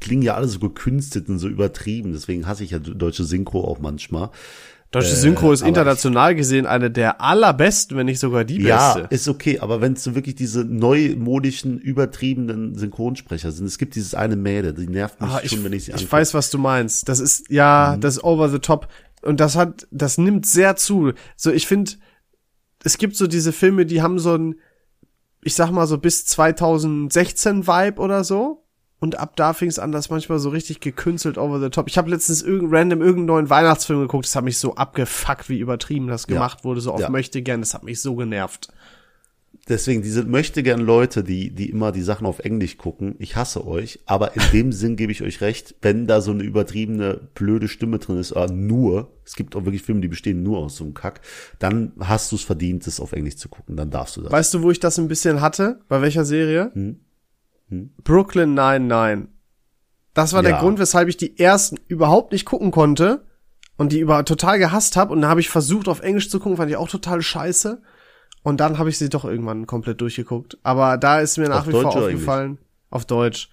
klingen ja alle so gekünstet und so übertrieben. Deswegen hasse ich ja deutsche Synchro auch manchmal. Deutsche Äh, Synchro ist aber international gesehen eine der allerbesten, wenn nicht sogar die Ja, beste. ist okay, aber wenn es so wirklich diese neumodischen, übertriebenen Synchronsprecher sind, es gibt dieses eine Mädel, die nervt mich Ah, ich, schon, wenn ich sie ich angucke. weiß, was du meinst. Das ist, ja, Mhm. das ist over the top. Und das hat, das nimmt sehr zu. So, ich finde, es gibt so diese Filme, die haben so ein, ich sag mal so bis 2016 Vibe oder so. Und ab da fing es an, das manchmal so richtig gekünstelt over the top. Ich habe letztens irgend, random irgendeinen neuen Weihnachtsfilm geguckt, das hat mich so abgefuckt, wie übertrieben das Ja. gemacht wurde, so auf Ja. möchte gern, das hat mich so genervt. Deswegen, diese möchte gern Leute, die, die immer die Sachen auf Englisch gucken, ich hasse euch, aber in dem Sinn gebe ich euch recht, wenn da so eine übertriebene, blöde Stimme drin ist, oder nur, es gibt auch wirklich Filme, die bestehen nur aus so einem Kack, dann hast du es verdient, das auf Englisch zu gucken, dann darfst du das. Weißt du, wo ich das ein bisschen hatte? Bei welcher Serie? Hm? Hm? Brooklyn 99. Das war der Ja. Grund, weshalb ich die ersten überhaupt nicht gucken konnte und die über total gehasst habe und dann habe ich versucht auf Englisch zu gucken, fand ich auch total scheiße und dann habe ich sie doch irgendwann komplett durchgeguckt. Aber da ist mir nach Auf wie Deutsch vor aufgefallen auf Deutsch.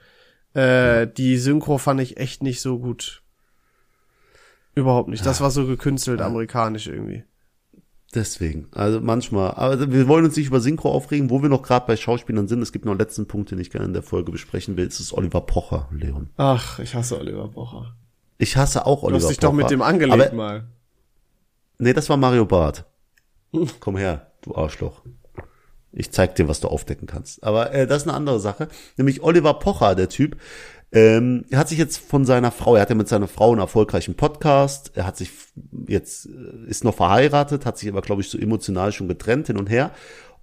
Äh, die Synchro fand ich echt nicht so gut. Überhaupt nicht. Das war so gekünstelt amerikanisch irgendwie. Deswegen, also manchmal, aber wir wollen uns nicht über Synchro aufregen, wo wir noch gerade bei Schauspielern sind. Es gibt noch einen letzten Punkt, den ich gerne in der Folge besprechen will. Es ist Oliver Pocher, Leon. Ach, ich hasse Oliver Pocher. Ich hasse auch Du Oliver hast dich Pocher. doch mit dem angelegt aber, mal. Nee, das war Mario Barth. Komm her, du Arschloch. Ich zeig dir, was du aufdecken kannst. Aber äh, das ist eine andere Sache. Nämlich Oliver Pocher, der Typ, ähm, er hat sich jetzt von seiner Frau, er hat ja mit seiner Frau einen erfolgreichen Podcast, er hat sich jetzt, äh, ist noch verheiratet, hat sich aber, glaube ich, so emotional schon getrennt hin und her.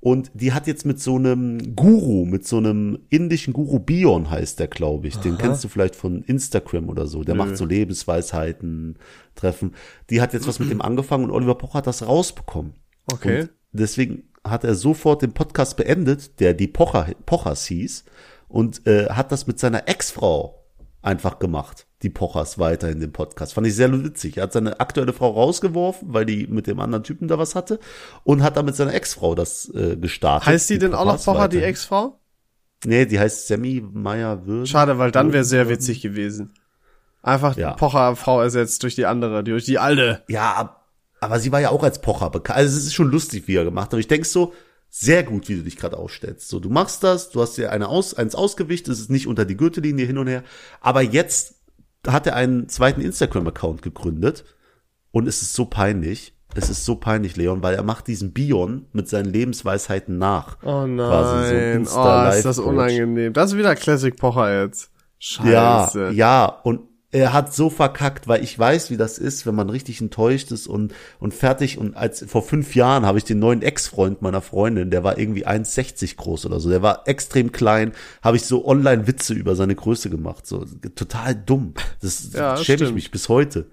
Und die hat jetzt mit so einem Guru, mit so einem indischen Guru, Bion heißt der, glaube ich. Den kennst du vielleicht von Instagram oder so. Der macht so Lebensweisheiten, Treffen. Die hat jetzt was mit dem <clears throat> angefangen und Oliver Pocher hat das rausbekommen. Okay. Und deswegen hat er sofort den Podcast beendet, der die Pocher, Pochers hieß, und äh, hat das mit seiner Ex-Frau einfach gemacht, die Pochers weiter in dem Podcast. Fand ich sehr witzig. Er hat seine aktuelle Frau rausgeworfen, weil die mit dem anderen Typen da was hatte, und hat dann mit seiner Ex-Frau das äh, gestartet. Heißt die denn auch noch Pochers Pocher, die weiterhin. Ex-Frau? Nee, die heißt Sammy Meyer Würden. Schade, weil dann wäre sehr witzig gewesen. Einfach Ja. Pocher Frau ersetzt durch die andere, durch die alte. Ja, ab- aber sie war ja auch als Pocher bekannt. Also es ist schon lustig, wie er gemacht hat. Aber ich denk so, sehr gut, wie du dich gerade ausstellst. So, du machst das, du hast dir eine aus, eins ausgewicht, es ist nicht unter die Gürtellinie hin und her. Aber jetzt hat er einen zweiten Instagram-Account gegründet und es ist so peinlich. Es ist so peinlich, Leon, weil er macht diesen Bion mit seinen Lebensweisheiten nach. Oh so nein, Insta oh, ist das unangenehm. Das ist wieder Classic Pocher jetzt. Ja, Scheiße. ja, und er hat so verkackt, weil ich weiß, wie das ist, wenn man richtig enttäuscht ist und, und fertig. Und als vor fünf Jahren habe ich den neuen Ex-Freund meiner Freundin, der war irgendwie 1,60 groß oder so, der war extrem klein, habe ich so Online-Witze über seine Größe gemacht. So total dumm. Das <laughs> Ja, das schäme ich stimmt. mich bis heute.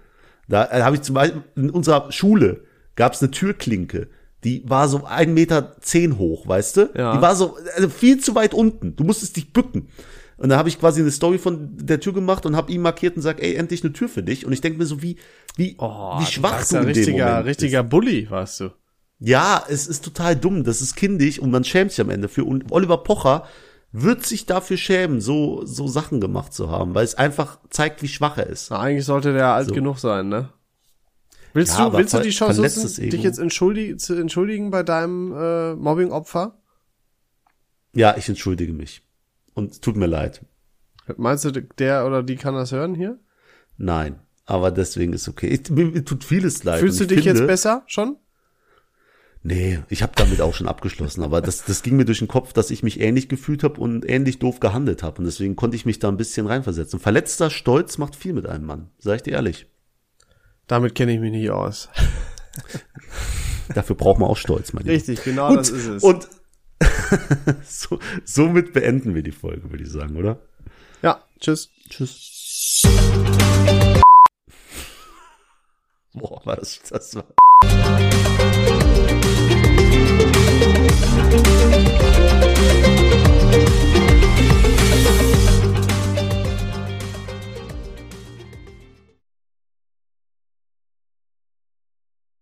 Da äh, habe ich zum Beispiel in unserer Schule gab es eine Türklinke. Die war so ein Meter zehn hoch, weißt du? Ja. Die war so also viel zu weit unten. Du musstest dich bücken. Und da habe ich quasi eine Story von der Tür gemacht und habe ihn markiert und sag, ey, endlich eine Tür für dich. Und ich denke mir so, wie, wie, Oh, wie schwach du ja in dem richtiger, Moment richtiger Bully, warst du. bist. Ja, es ist total dumm. Das ist kindisch und man schämt sich am Ende für. Und Oliver Pocher wird sich dafür schämen, so, so Sachen gemacht zu haben, weil es einfach zeigt, wie schwach er ist. Na, eigentlich sollte der alt So. genug sein, ne? Willst Ja, du, willst du die Chance nutzen, dich jetzt entschuldigen, zu entschuldigen bei deinem äh, Mobbing-Opfer? Ja, ich entschuldige mich. Und tut mir leid. Meinst du, der oder die kann das hören hier? Nein. Aber deswegen ist okay. Ich, mir, mir tut vieles leid. Fühlst du dich finde, jetzt besser schon? Nee, ich habe damit auch schon abgeschlossen. Aber das, das ging mir durch den Kopf, dass ich mich ähnlich gefühlt habe und ähnlich doof gehandelt habe. Und deswegen konnte ich mich da ein bisschen reinversetzen. Verletzter Stolz macht viel mit einem Mann. Sag ich dir ehrlich. Damit kenne ich mich nicht aus. Dafür braucht man auch Stolz, mein Lieber. Richtig, genau Gut, das ist es. Und <laughs> so, somit beenden wir die Folge, würde ich sagen, oder? ja, tschüss. Tschüss. Boah, war das, das war.